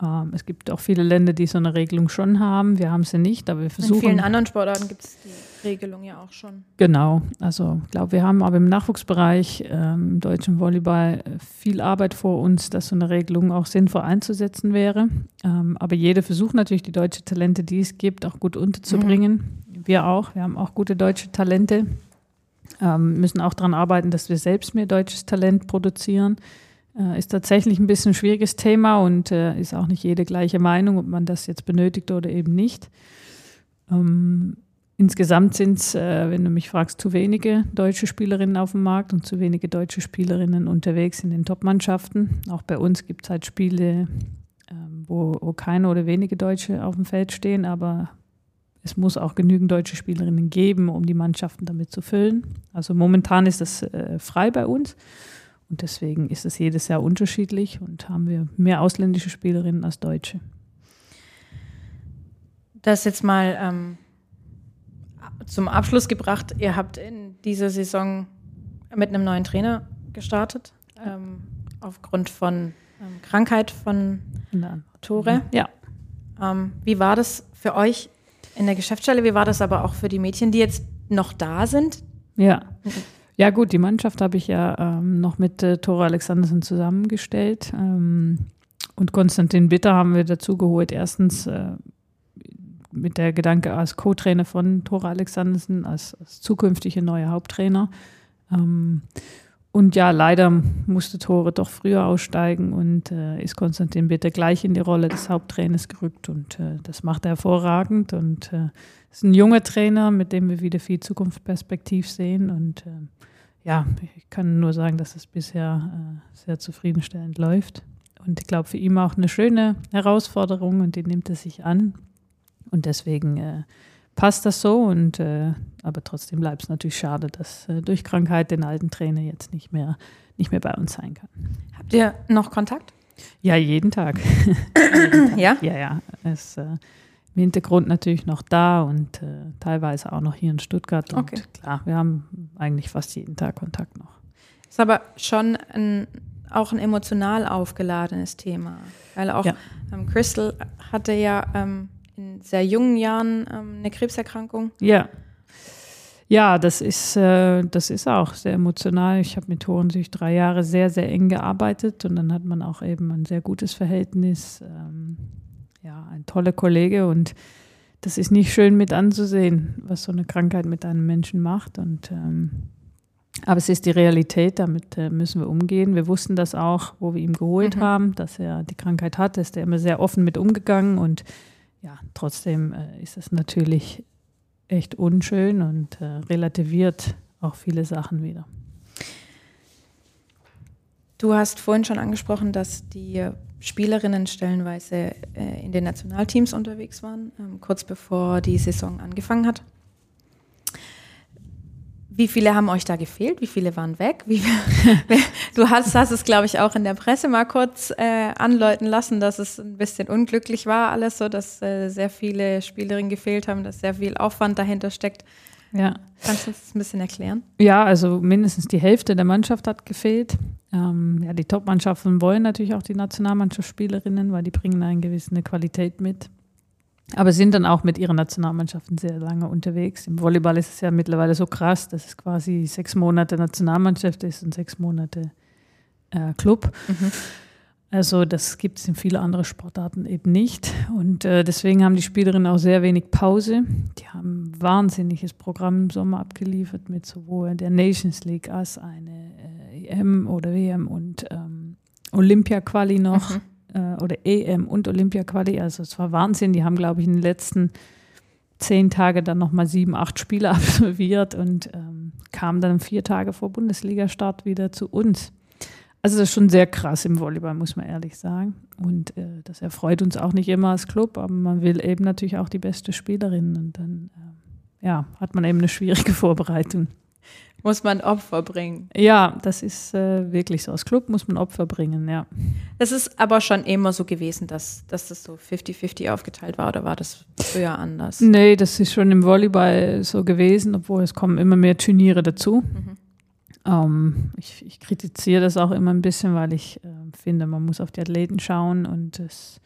Ähm, es gibt auch viele Länder, die so eine Regelung schon haben. Wir haben sie nicht, aber wir versuchen. In vielen anderen Sportarten gibt es die Regelung ja auch schon. Genau. Also ich glaube, wir haben aber im Nachwuchsbereich ähm, im deutschen Volleyball äh, viel Arbeit vor uns, dass so eine Regelung auch sinnvoll einzusetzen wäre. Ähm, aber jeder versucht natürlich, die deutschen Talente, die es gibt, auch gut unterzubringen. Mhm. Wir auch. Wir haben auch gute deutsche Talente. Ähm, müssen auch daran arbeiten, dass wir selbst mehr deutsches Talent produzieren. Äh, ist tatsächlich ein bisschen ein schwieriges Thema und äh, ist auch nicht jede gleiche Meinung, ob man das jetzt benötigt oder eben nicht. Ähm, insgesamt sind es, äh, wenn du mich fragst, zu wenige deutsche Spielerinnen auf dem Markt und zu wenige deutsche Spielerinnen unterwegs in den Top-Mannschaften. Auch bei uns gibt es halt Spiele, ähm, wo, wo keine oder wenige Deutsche auf dem Feld stehen, aber es muss auch genügend deutsche Spielerinnen geben, um die Mannschaften damit zu füllen. Also momentan ist das äh, frei bei uns. Und deswegen ist es jedes Jahr unterschiedlich und haben wir mehr ausländische Spielerinnen als deutsche. Das jetzt mal ähm, zum Abschluss gebracht. Ihr habt in dieser Saison mit einem neuen Trainer gestartet, ähm, aufgrund von ähm, Krankheit von Tore. Ja. Ähm, wie war das für euch in der Geschäftsstelle? Wie war das aber auch für die Mädchen, die jetzt noch da sind? Ja. Ja gut, die Mannschaft habe ich ja ähm, noch mit äh, Tore Alexandersen zusammengestellt. Ähm, und Konstantin Bitter haben wir dazu geholt. Erstens äh, mit der Gedanke als Co-Trainer von Tore Alexandersen, als, als zukünftige neue Haupttrainer. Ähm, und ja, leider musste Tore doch früher aussteigen und äh, ist Konstantin Bitter gleich in die Rolle des Haupttrainers gerückt und äh, das macht er hervorragend und äh, ist ein junger Trainer, mit dem wir wieder viel Zukunftsperspektiv sehen und äh, ja, ich kann nur sagen, dass es bisher äh, sehr zufriedenstellend läuft. Und ich glaube, für ihn auch eine schöne Herausforderung und die nimmt er sich an. Und deswegen äh, passt das so. Und äh, aber trotzdem bleibt es natürlich schade, dass äh, durch Krankheit den alten Trainer jetzt nicht mehr, nicht mehr bei uns sein kann. Habt ihr noch Kontakt? Ja, jeden Tag. jeden Tag. Ja? Ja, ja. Es, äh, im Hintergrund natürlich noch da und äh, teilweise auch noch hier in Stuttgart. Und okay. klar, wir haben eigentlich fast jeden Tag Kontakt noch. Ist aber schon ein, auch ein emotional aufgeladenes Thema. Weil auch ja. ähm, Crystal hatte ja ähm, in sehr jungen Jahren ähm, eine Krebserkrankung. Ja. Ja, das ist, äh, das ist auch sehr emotional. Ich habe mit Toren sich drei Jahre sehr, sehr eng gearbeitet und dann hat man auch eben ein sehr gutes Verhältnis. Ähm, ja, ein toller Kollege und das ist nicht schön mit anzusehen, was so eine Krankheit mit einem Menschen macht. Und ähm, aber es ist die Realität, damit äh, müssen wir umgehen. Wir wussten das auch, wo wir ihn geholt mhm. haben, dass er die Krankheit hat, ist er immer sehr offen mit umgegangen und ja, trotzdem äh, ist es natürlich echt unschön und äh, relativiert auch viele Sachen wieder. Du hast vorhin schon angesprochen, dass die Spielerinnen stellenweise äh, in den Nationalteams unterwegs waren, ähm, kurz bevor die Saison angefangen hat. Wie viele haben euch da gefehlt? Wie viele waren weg? Wie, du hast, hast es, glaube ich, auch in der Presse mal kurz äh, anläuten lassen, dass es ein bisschen unglücklich war, alles so, dass äh, sehr viele Spielerinnen gefehlt haben, dass sehr viel Aufwand dahinter steckt. Ja. Kannst du uns das ein bisschen erklären? Ja, also mindestens die Hälfte der Mannschaft hat gefehlt. Ähm, ja, die Top-Mannschaften wollen natürlich auch die Nationalmannschaftsspielerinnen, weil die bringen eine gewisse Qualität mit. Aber sind dann auch mit ihren Nationalmannschaften sehr lange unterwegs. Im Volleyball ist es ja mittlerweile so krass, dass es quasi sechs Monate Nationalmannschaft ist und sechs Monate äh, Club. Mhm. Also das gibt es in vielen anderen Sportarten eben nicht. Und äh, deswegen haben die Spielerinnen auch sehr wenig Pause. Die haben ein wahnsinniges Programm im Sommer abgeliefert mit sowohl der Nations League als eine äh, EM oder WM und ähm, Olympia-Quali noch. Mhm. Äh, oder EM und Olympia-Quali. Also es war Wahnsinn. Die haben, glaube ich, in den letzten zehn Tagen dann nochmal sieben, acht Spiele absolviert und ähm, kamen dann vier Tage vor Bundesliga-Start wieder zu uns. Also das ist schon sehr krass im Volleyball, muss man ehrlich sagen. Und äh, das erfreut uns auch nicht immer als Club, aber man will eben natürlich auch die beste Spielerin. Und dann äh, ja, hat man eben eine schwierige Vorbereitung. Muss man Opfer bringen. Ja, das ist äh, wirklich so. Als Club muss man Opfer bringen, ja. Es ist aber schon immer so gewesen, dass, dass das so 50-50 aufgeteilt war oder war das früher anders? Nee, das ist schon im Volleyball so gewesen, obwohl es kommen immer mehr Turniere dazu. Mhm. Ähm, ich, ich, kritisiere das auch immer ein bisschen, weil ich äh, finde, man muss auf die Athleten schauen und es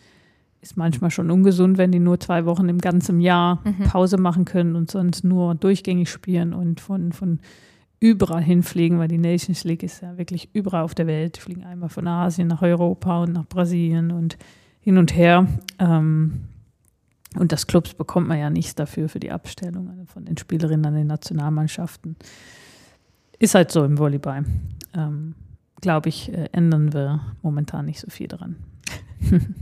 ist manchmal schon ungesund, wenn die nur zwei Wochen im ganzen Jahr mhm. Pause machen können und sonst nur durchgängig spielen und von, von überall hinfliegen, weil die Nations League ist ja wirklich überall auf der Welt. Die fliegen einmal von Asien nach Europa und nach Brasilien und hin und her. Ähm, und das Clubs bekommt man ja nichts dafür, für die Abstellung von den Spielerinnen an den Nationalmannschaften. Ist halt so im Volleyball. Ähm, Glaube ich, äh, ändern wir momentan nicht so viel daran.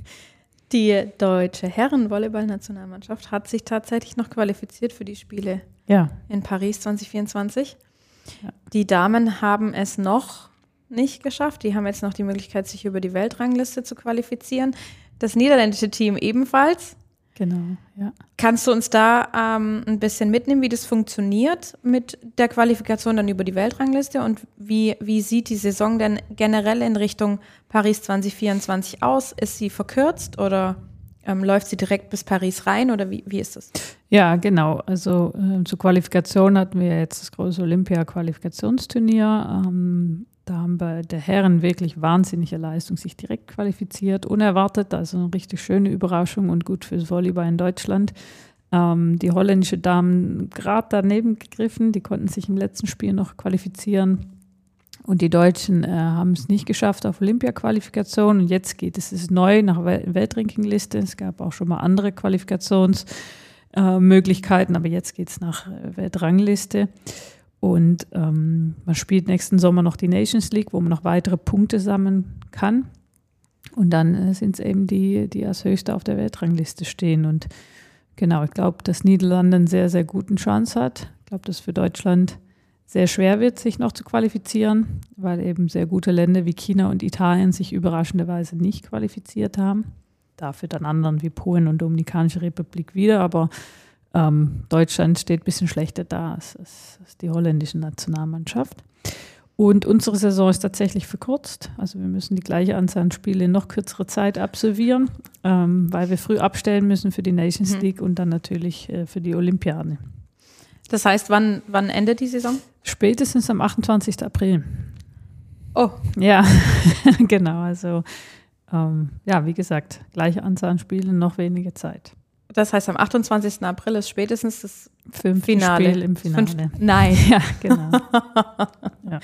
Die deutsche Herren-Volleyball-Nationalmannschaft hat sich tatsächlich noch qualifiziert für die Spiele ja. in Paris 2024. Ja. Die Damen haben es noch nicht geschafft. Die haben jetzt noch die Möglichkeit, sich über die Weltrangliste zu qualifizieren. Das niederländische Team ebenfalls. Genau, ja. Kannst du uns da ähm, ein bisschen mitnehmen, wie das funktioniert mit der Qualifikation dann über die Weltrangliste und wie, wie sieht die Saison denn generell in Richtung Paris 2024 aus? Ist sie verkürzt oder ähm, läuft sie direkt bis Paris rein oder wie, wie ist das? Ja, genau. Also äh, zur Qualifikation hatten wir jetzt das große Olympia-Qualifikationsturnier. Ähm, da haben bei der Herren wirklich wahnsinnige Leistung sich direkt qualifiziert, unerwartet, also eine richtig schöne Überraschung und gut fürs Volleyball in Deutschland. Ähm, die holländische Damen gerade daneben gegriffen, die konnten sich im letzten Spiel noch qualifizieren. Und die Deutschen äh, haben es nicht geschafft auf Olympia-Qualifikation. Und jetzt geht es, ist neu nach Weltrankingliste. Es gab auch schon mal andere Qualifikationsmöglichkeiten, äh, aber jetzt geht es nach äh, Weltrangliste. Und ähm, man spielt nächsten Sommer noch die Nations League, wo man noch weitere Punkte sammeln kann. Und dann äh, sind es eben die, die als Höchste auf der Weltrangliste stehen. Und genau, ich glaube, dass Niederlande eine sehr, sehr guten Chance hat. Ich glaube, dass für Deutschland sehr schwer wird, sich noch zu qualifizieren, weil eben sehr gute Länder wie China und Italien sich überraschenderweise nicht qualifiziert haben. Dafür dann anderen wie Polen und Dominikanische Republik wieder. Aber ähm, Deutschland steht ein bisschen schlechter da als, als, als, die holländische Nationalmannschaft. Und unsere Saison ist tatsächlich verkürzt. Also wir müssen die gleiche Anzahl an Spiele in noch kürzere Zeit absolvieren, ähm, weil wir früh abstellen müssen für die Nations mhm. League und dann natürlich äh, für die Olympiade. Das heißt, wann, wann endet die Saison? Spätestens am 28. April. Oh. Ja, genau. Also ähm, ja, wie gesagt, gleiche Anzahl an Spielen, noch wenige Zeit. Das heißt, am 28. April ist spätestens das Fünfte Finale. Spiel im Finale. Fünf, nein. Ja, genau. ja.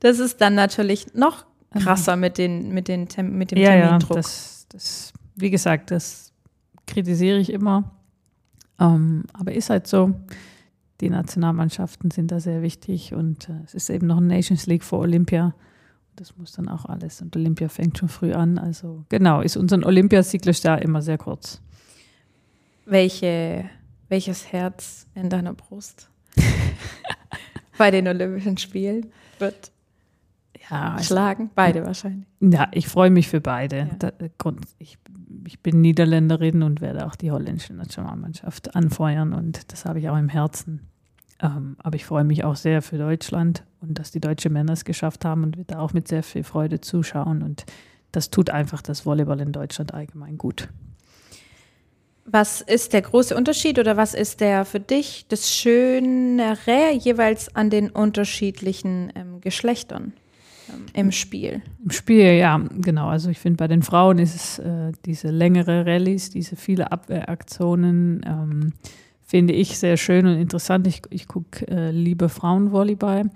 Das ist dann natürlich noch krasser mit, den, mit, den, mit dem ja, Termindruck. Ja, das, das, wie gesagt, das kritisiere ich immer. Ähm, aber ist halt so. Die Nationalmannschaften sind da sehr wichtig und äh, es ist eben noch ein Nations League vor Olympia. Das muss dann auch alles. Und Olympia fängt schon früh an. Also genau, ist unser Olympiazyklus da immer sehr kurz welche, welches Herz in deiner Brust bei den Olympischen Spielen wird ja, also schlagen? Beide wahrscheinlich. Ja, ich freue mich für beide. Ja. Da, ich, ich, bin Niederländerin und werde auch die holländische Nationalmannschaft anfeuern und das habe ich auch im Herzen. Ähm, aber ich freue mich auch sehr für Deutschland und dass die deutschen Männer es geschafft haben und wir da auch mit sehr viel Freude zuschauen und das tut einfach das Volleyball in Deutschland allgemein gut. Was ist der große Unterschied oder was ist der für dich das Schönere jeweils an den unterschiedlichen ähm, Geschlechtern im Spiel? Im Spiel, ja, genau. Also ich finde, bei den Frauen ist es äh, diese längere Rallyes, diese viele Abwehraktionen, ähm, finde ich sehr schön und interessant. Ich, ich gucke äh, liebe Frauenvolleyball.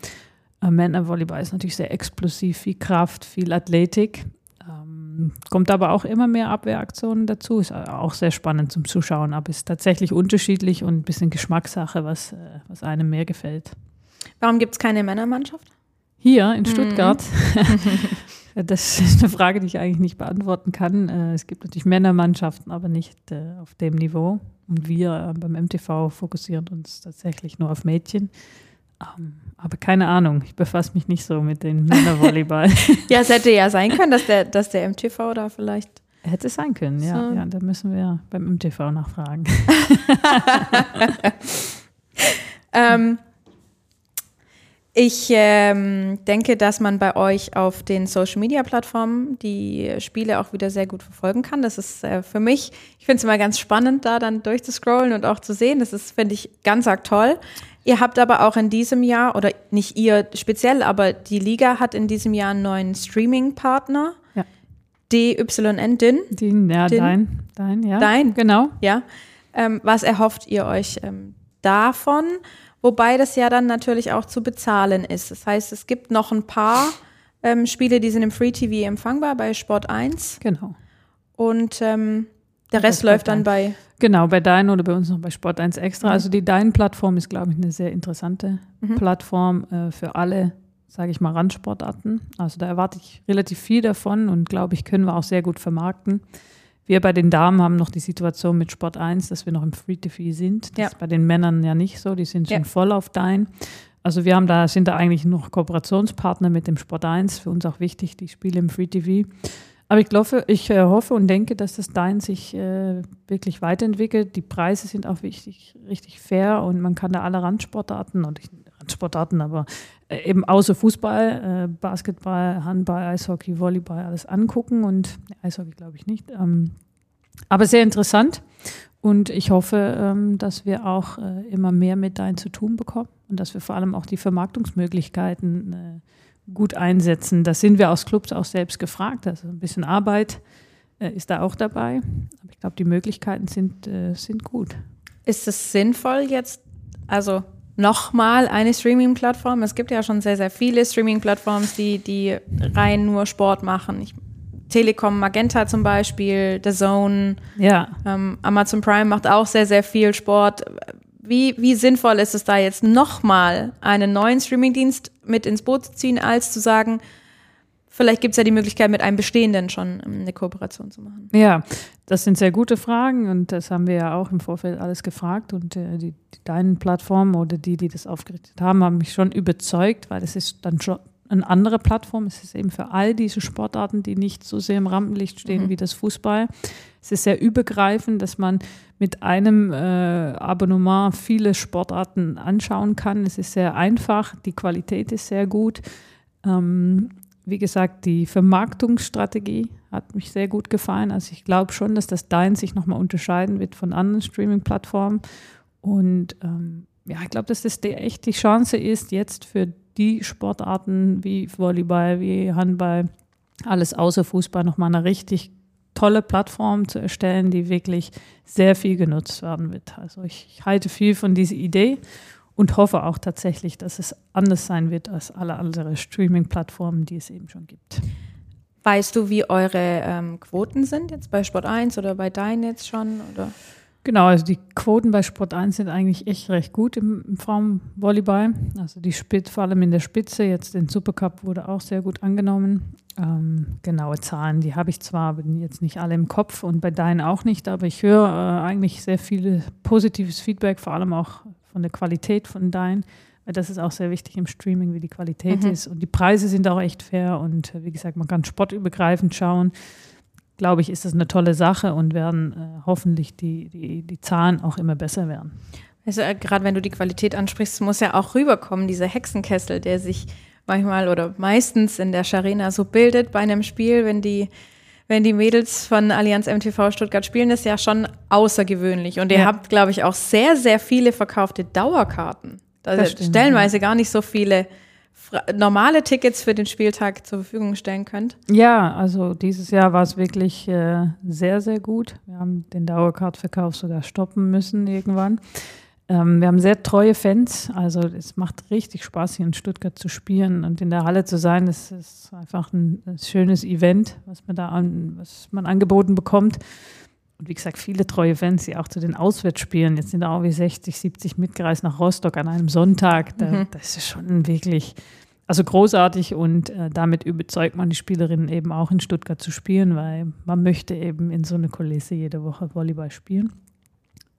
Äh, Männervolleyball ist natürlich sehr explosiv, viel Kraft, viel Athletik. Ähm, Ähm, kommt aber auch immer mehr Abwehraktionen dazu. Ist auch sehr spannend zum Zuschauen, aber ist tatsächlich unterschiedlich und ein bisschen Geschmackssache, was, äh, was einem mehr gefällt. Warum gibt es keine Männermannschaft? Hier in Stuttgart. Mhm. das ist eine Frage, die ich eigentlich nicht beantworten kann. Äh, es gibt natürlich Männermannschaften, aber nicht äh, auf dem Niveau. Und wir beim MTV fokussieren uns tatsächlich nur auf Mädchen. Ähm, aber keine Ahnung, ich befasse mich nicht so mit dem Männervolleyball. ja, es hätte ja sein können, dass der, dass der MTV da vielleicht. Hätte sein können, so. ja. ja. Da müssen wir beim MTV nachfragen. ähm, ich ähm, denke, dass man bei euch auf den Social Media Plattformen die Spiele auch wieder sehr gut verfolgen kann. Das ist äh, für mich, ich finde es immer ganz spannend, da dann durchzuscrollen und auch zu sehen. Das ist, finde ich, ganz arg toll. Ihr habt aber auch in diesem Jahr, oder nicht ihr speziell, aber die Liga hat in diesem Jahr einen neuen Streaming-Partner. Ja. DYN, DIN. DIN, ja, Din. dein, dein, ja. Dein. Genau. Ja. Ähm, was erhofft ihr euch ähm, davon? Wobei das ja dann natürlich auch zu bezahlen ist. Das heißt, es gibt noch ein paar ähm, Spiele, die sind im Free TV empfangbar bei Sport 1. Genau. Und ähm, der Rest läuft dann bei Genau, bei Dein oder bei uns noch bei Sport 1 Extra. Mhm. Also die Dein-Plattform ist, glaube ich, eine sehr interessante mhm. Plattform äh, für alle, sage ich mal, Randsportarten. Also da erwarte ich relativ viel davon und glaube ich, können wir auch sehr gut vermarkten. Wir bei den Damen haben noch die Situation mit Sport 1, dass wir noch im Free TV sind. Das ja. ist bei den Männern ja nicht so, die sind schon ja. voll auf Dein. Also wir haben da, sind da eigentlich noch Kooperationspartner mit dem Sport 1, für uns auch wichtig, die Spiele im Free TV. Aber ich, glaube, ich äh, hoffe und denke, dass das Dein sich äh, wirklich weiterentwickelt. Die Preise sind auch wichtig, richtig fair und man kann da alle Randsportarten und ich, Randsportarten, aber eben außer Fußball, äh, Basketball, Handball, Eishockey, Volleyball alles angucken und Eishockey glaube ich nicht. Ähm, aber sehr interessant und ich hoffe, ähm, dass wir auch äh, immer mehr mit Dein zu tun bekommen und dass wir vor allem auch die Vermarktungsmöglichkeiten äh, gut einsetzen. Das sind wir aus Clubs auch selbst gefragt. Also ein bisschen Arbeit äh, ist da auch dabei. Aber ich glaube, die Möglichkeiten sind, äh, sind gut. Ist es sinnvoll jetzt, also nochmal eine Streaming-Plattform? Es gibt ja schon sehr, sehr viele Streaming-Plattformen, die, die rein nur Sport machen. Ich, Telekom, Magenta zum Beispiel, The Zone, ja. ähm, Amazon Prime macht auch sehr, sehr viel Sport. Wie, wie sinnvoll ist es da jetzt nochmal einen neuen Streamingdienst mit ins Boot zu ziehen, als zu sagen, vielleicht gibt es ja die Möglichkeit, mit einem bestehenden schon eine Kooperation zu machen? Ja, das sind sehr gute Fragen und das haben wir ja auch im Vorfeld alles gefragt und äh, die, die deinen Plattformen oder die, die das aufgerichtet haben, haben mich schon überzeugt, weil es ist dann schon eine andere Plattform. Es ist eben für all diese Sportarten, die nicht so sehr im Rampenlicht stehen mhm. wie das Fußball. Es ist sehr übergreifend, dass man mit einem äh, Abonnement viele Sportarten anschauen kann. Es ist sehr einfach, die Qualität ist sehr gut. Ähm, wie gesagt, die Vermarktungsstrategie hat mich sehr gut gefallen. Also ich glaube schon, dass das Dein sich nochmal unterscheiden wird von anderen Streaming-Plattformen. Und ähm, ja, ich glaube, dass das die, echt die Chance ist, jetzt für die Sportarten wie Volleyball, wie Handball, alles außer Fußball nochmal eine richtig tolle Plattform zu erstellen, die wirklich sehr viel genutzt werden wird. Also ich, ich halte viel von dieser Idee und hoffe auch tatsächlich, dass es anders sein wird als alle anderen Streaming-Plattformen, die es eben schon gibt. Weißt du, wie eure ähm, Quoten sind jetzt bei Sport 1 oder bei Dein jetzt schon? Oder? Genau, also die Quoten bei Sport 1 sind eigentlich echt recht gut im, im Frauenvolleyball. Also die Spitze, vor allem in der Spitze, jetzt den Supercup wurde auch sehr gut angenommen. Ähm, genaue Zahlen, die habe ich zwar jetzt nicht alle im Kopf und bei deinen auch nicht, aber ich höre äh, eigentlich sehr viel positives Feedback, vor allem auch von der Qualität von deinen. Weil das ist auch sehr wichtig im Streaming, wie die Qualität mhm. ist. Und die Preise sind auch echt fair und äh, wie gesagt, man kann sportübergreifend schauen glaube ich, ist das eine tolle Sache und werden äh, hoffentlich die, die, die Zahlen auch immer besser werden. Also äh, gerade wenn du die Qualität ansprichst, muss ja auch rüberkommen, dieser Hexenkessel, der sich manchmal oder meistens in der Scharena so bildet bei einem Spiel, wenn die wenn die Mädels von Allianz MTV Stuttgart spielen, ist ja schon außergewöhnlich. Und ihr ja. habt, glaube ich, auch sehr, sehr viele verkaufte Dauerkarten. Also stimmt, stellenweise ja. gar nicht so viele normale Tickets für den Spieltag zur Verfügung stellen könnt? Ja, also dieses Jahr war es wirklich äh, sehr, sehr gut. Wir haben den Dauerkartverkauf sogar stoppen müssen irgendwann. Ähm, wir haben sehr treue Fans, also es macht richtig Spaß, hier in Stuttgart zu spielen und in der Halle zu sein. Das ist einfach ein, ein schönes Event, was man da an, was man angeboten bekommt. Und wie gesagt, viele treue Fans, die auch zu den Auswärtsspielen, jetzt sind da auch wie 60, 70 mitgereist nach Rostock an einem Sonntag. Da, mhm. Das ist schon wirklich, also großartig und äh, damit überzeugt man die Spielerinnen eben auch in Stuttgart zu spielen, weil man möchte eben in so eine Kulisse jede Woche Volleyball spielen.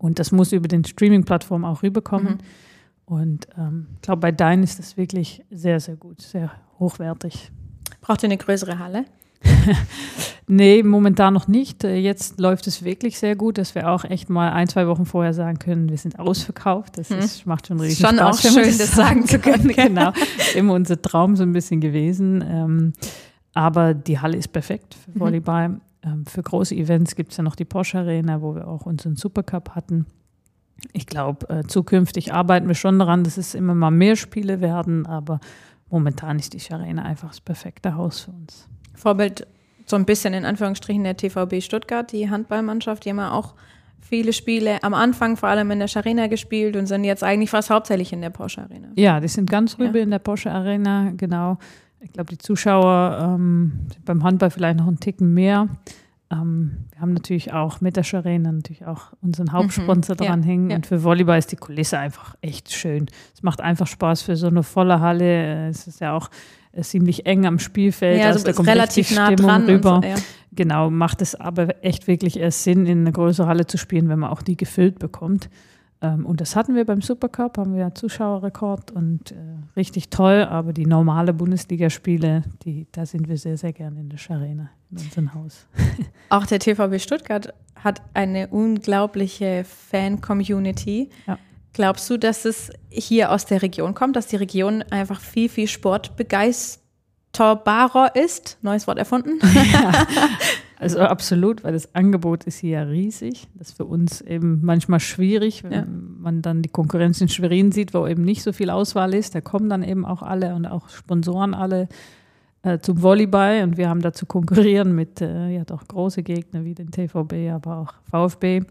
Und das muss über den Streaming-Plattformen auch rüberkommen. Mhm. Und ich ähm, glaube, bei Dein ist das wirklich sehr, sehr gut, sehr hochwertig. Braucht ihr eine größere Halle? nee, momentan noch nicht. Äh, jetzt läuft es wirklich sehr gut, dass wir auch echt mal ein, zwei Wochen vorher sagen können, wir sind ausverkauft. Das hm. ist, macht schon richtig schon Spaß. Schon auch schön, das sagen zu können. genau, immer unser Traum so ein bisschen gewesen. Ähm, aber die Halle ist perfekt für mhm. Volleyball. Mhm. Ähm, für große Events gibt es ja noch die Porsche Arena, wo wir auch unseren Supercup hatten. Ich glaube, äh, zukünftig arbeiten wir schon daran, dass es immer mal mehr Spiele werden, aber momentan ist die Arena einfach das perfekte Haus für uns. Vorbild so ein bisschen in Anführungsstrichen der TVB Stuttgart, die Handballmannschaft, die haben ja auch viele Spiele am Anfang vor allem in der Arena gespielt und sind jetzt eigentlich fast hauptsächlich in der Porsche Arena. Ja, die sind ganz rüber ja. in der Porsche Arena, genau. Ich glaube, die Zuschauer ähm, beim Handball vielleicht noch einen Ticken mehr. Ähm, wir haben natürlich auch mit der Arena natürlich auch unseren mhm. Hauptsponsor mhm, dran ja, hängen. Ja. Und für Volleyball ist die Kulisse einfach echt schön. Es macht einfach Spaß für so eine volle Halle. Es ist ja auch äh, ziemlich eng am Spielfeld. Ja, also, also da kommt relativ nah Stimmung dran rüber. So, ja. Genau, macht es aber echt wirklich erst Sinn, in eine größere Halle zu spielen, wenn man auch die gefüllt bekommt. Ähm, und das hatten wir beim Supercup, haben wir ja Zuschauerrekord und äh, richtig toll, aber die normale Bundesligaspiele, die, da sind wir sehr, sehr gerne in der Arena, in unserem Haus. Auch der TVB Stuttgart hat eine unglaubliche Fan-Community. Ja. Glaubst du, dass es hier aus der Region kommt, dass die Region einfach viel, viel sportbegeisterbarer ist? Neues Wort erfunden? Ja, also absolut, weil das Angebot ist hier ja riesig. Das ist für uns eben manchmal schwierig, wenn ja. man dann die Konkurrenz in Schwerin sieht, wo eben nicht so viel Auswahl ist. Da kommen dann eben auch alle und auch Sponsoren alle äh, zum Volleyball und wir haben da zu konkurrieren mit äh, ja doch große Gegner wie den TVB, aber auch VfB.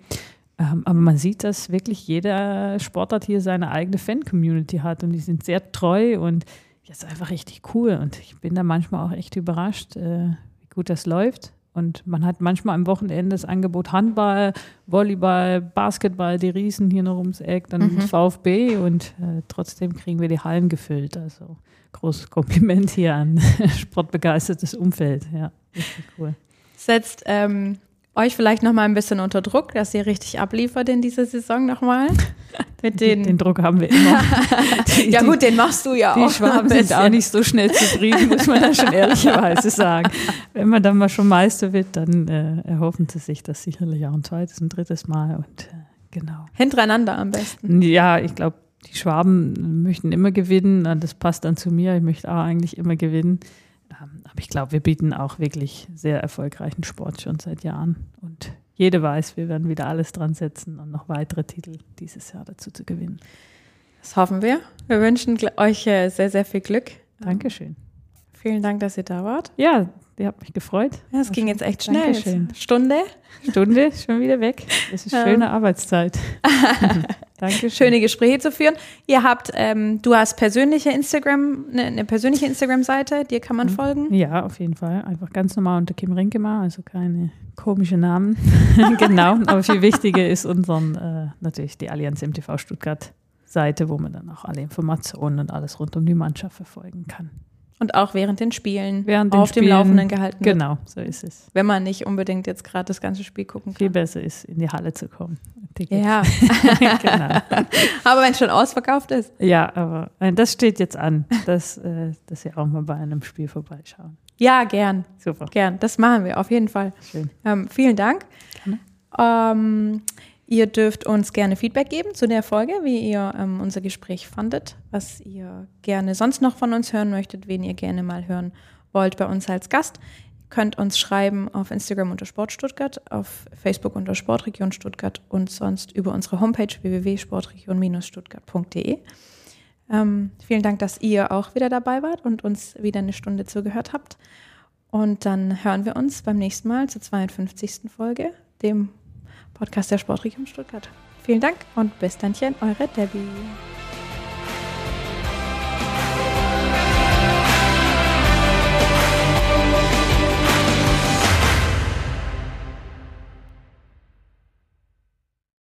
Ähm, aber man sieht, dass wirklich jeder Sportart hier seine eigene Fan-Community hat und die sind sehr treu und das ist einfach richtig cool. Und ich bin da manchmal auch echt überrascht, äh, wie gut das läuft. Und man hat manchmal am Wochenende das Angebot Handball, Volleyball, Basketball, die Riesen hier noch ums Eck, dann mhm. VfB und äh, trotzdem kriegen wir die Hallen gefüllt. Also großes Kompliment hier an sportbegeistertes Umfeld. Ja, richtig cool. Setzt ähm, euch vielleicht noch mal ein bisschen unter Druck, dass ihr richtig abliefert in dieser Saison nochmal. Mit den, den Druck haben wir immer. Die, ja gut, den machst du ja die auch. Die Schwaben sind auch nicht so schnell zufrieden, muss man dann schon ehrlicherweise sagen. Wenn man dann mal schon Meister wird, dann äh, erhoffen sie sich das sicherlich auch ein zweites und drittes Mal. Und äh, genau. Hintereinander am besten. Ja, ich glaube, die Schwaben möchten immer gewinnen. Das passt dann zu mir. Ich möchte auch eigentlich immer gewinnen. Aber ich glaube, wir bieten auch wirklich sehr erfolgreichen Sport schon seit Jahren. Und jede weiß, wir werden wieder alles dran setzen und noch weitere Titel dieses Jahr dazu zu gewinnen. Das hoffen wir. Wir wünschen euch äh, sehr, sehr viel Glück. Dankeschön. Vielen Dank, dass ihr da wart. Ja, ihr habt mich gefreut. Ja, es ging jetzt echt schnell. Dankeschön. Stunde? Stunde, schon wieder weg. Es ist schöne Arbeitszeit. Danke. Schöne Gespräche zu führen. Ihr habt, ähm, du hast persönliche Instagram, eine, eine persönliche Instagram-Seite, dir kann man mhm. folgen. Ja, auf jeden Fall. Einfach ganz normal unter Kim Rinkemar, also keine komischen Namen. genau. Aber viel wichtiger ist unseren, äh, natürlich die Allianz MTV Stuttgart Seite, wo man dann auch alle Informationen und alles rund um die Mannschaft verfolgen kann. Und auch während den Spielen während den auf Spielen, dem Laufenden gehalten wird. Genau, so ist es. Wenn man nicht unbedingt jetzt gerade das ganze Spiel gucken kann. Viel besser ist, in die Halle zu kommen. Ja, genau. aber wenn es schon ausverkauft ist. Ja, aber äh, das steht jetzt an, dass, äh, dass wir auch mal bei einem Spiel vorbeischauen. Ja, gern. Super. Gern. Das machen wir auf jeden Fall. Schön. Ähm, vielen Dank. Ähm, Ihr dürft uns gerne Feedback geben zu der Folge, wie ihr ähm, unser Gespräch fandet, was ihr gerne sonst noch von uns hören möchtet, wen ihr gerne mal hören wollt bei uns als Gast. Ihr könnt uns schreiben auf Instagram unter Sport Stuttgart, auf Facebook unter Sportregion Stuttgart und sonst über unsere Homepage www.sportregion-stuttgart.de. Ähm, vielen Dank, dass ihr auch wieder dabei wart und uns wieder eine Stunde zugehört habt. Und dann hören wir uns beim nächsten Mal zur 52. Folge, dem Podcast der Sportregion Stuttgart. Vielen Dank und bis dannchen, eure Debbie.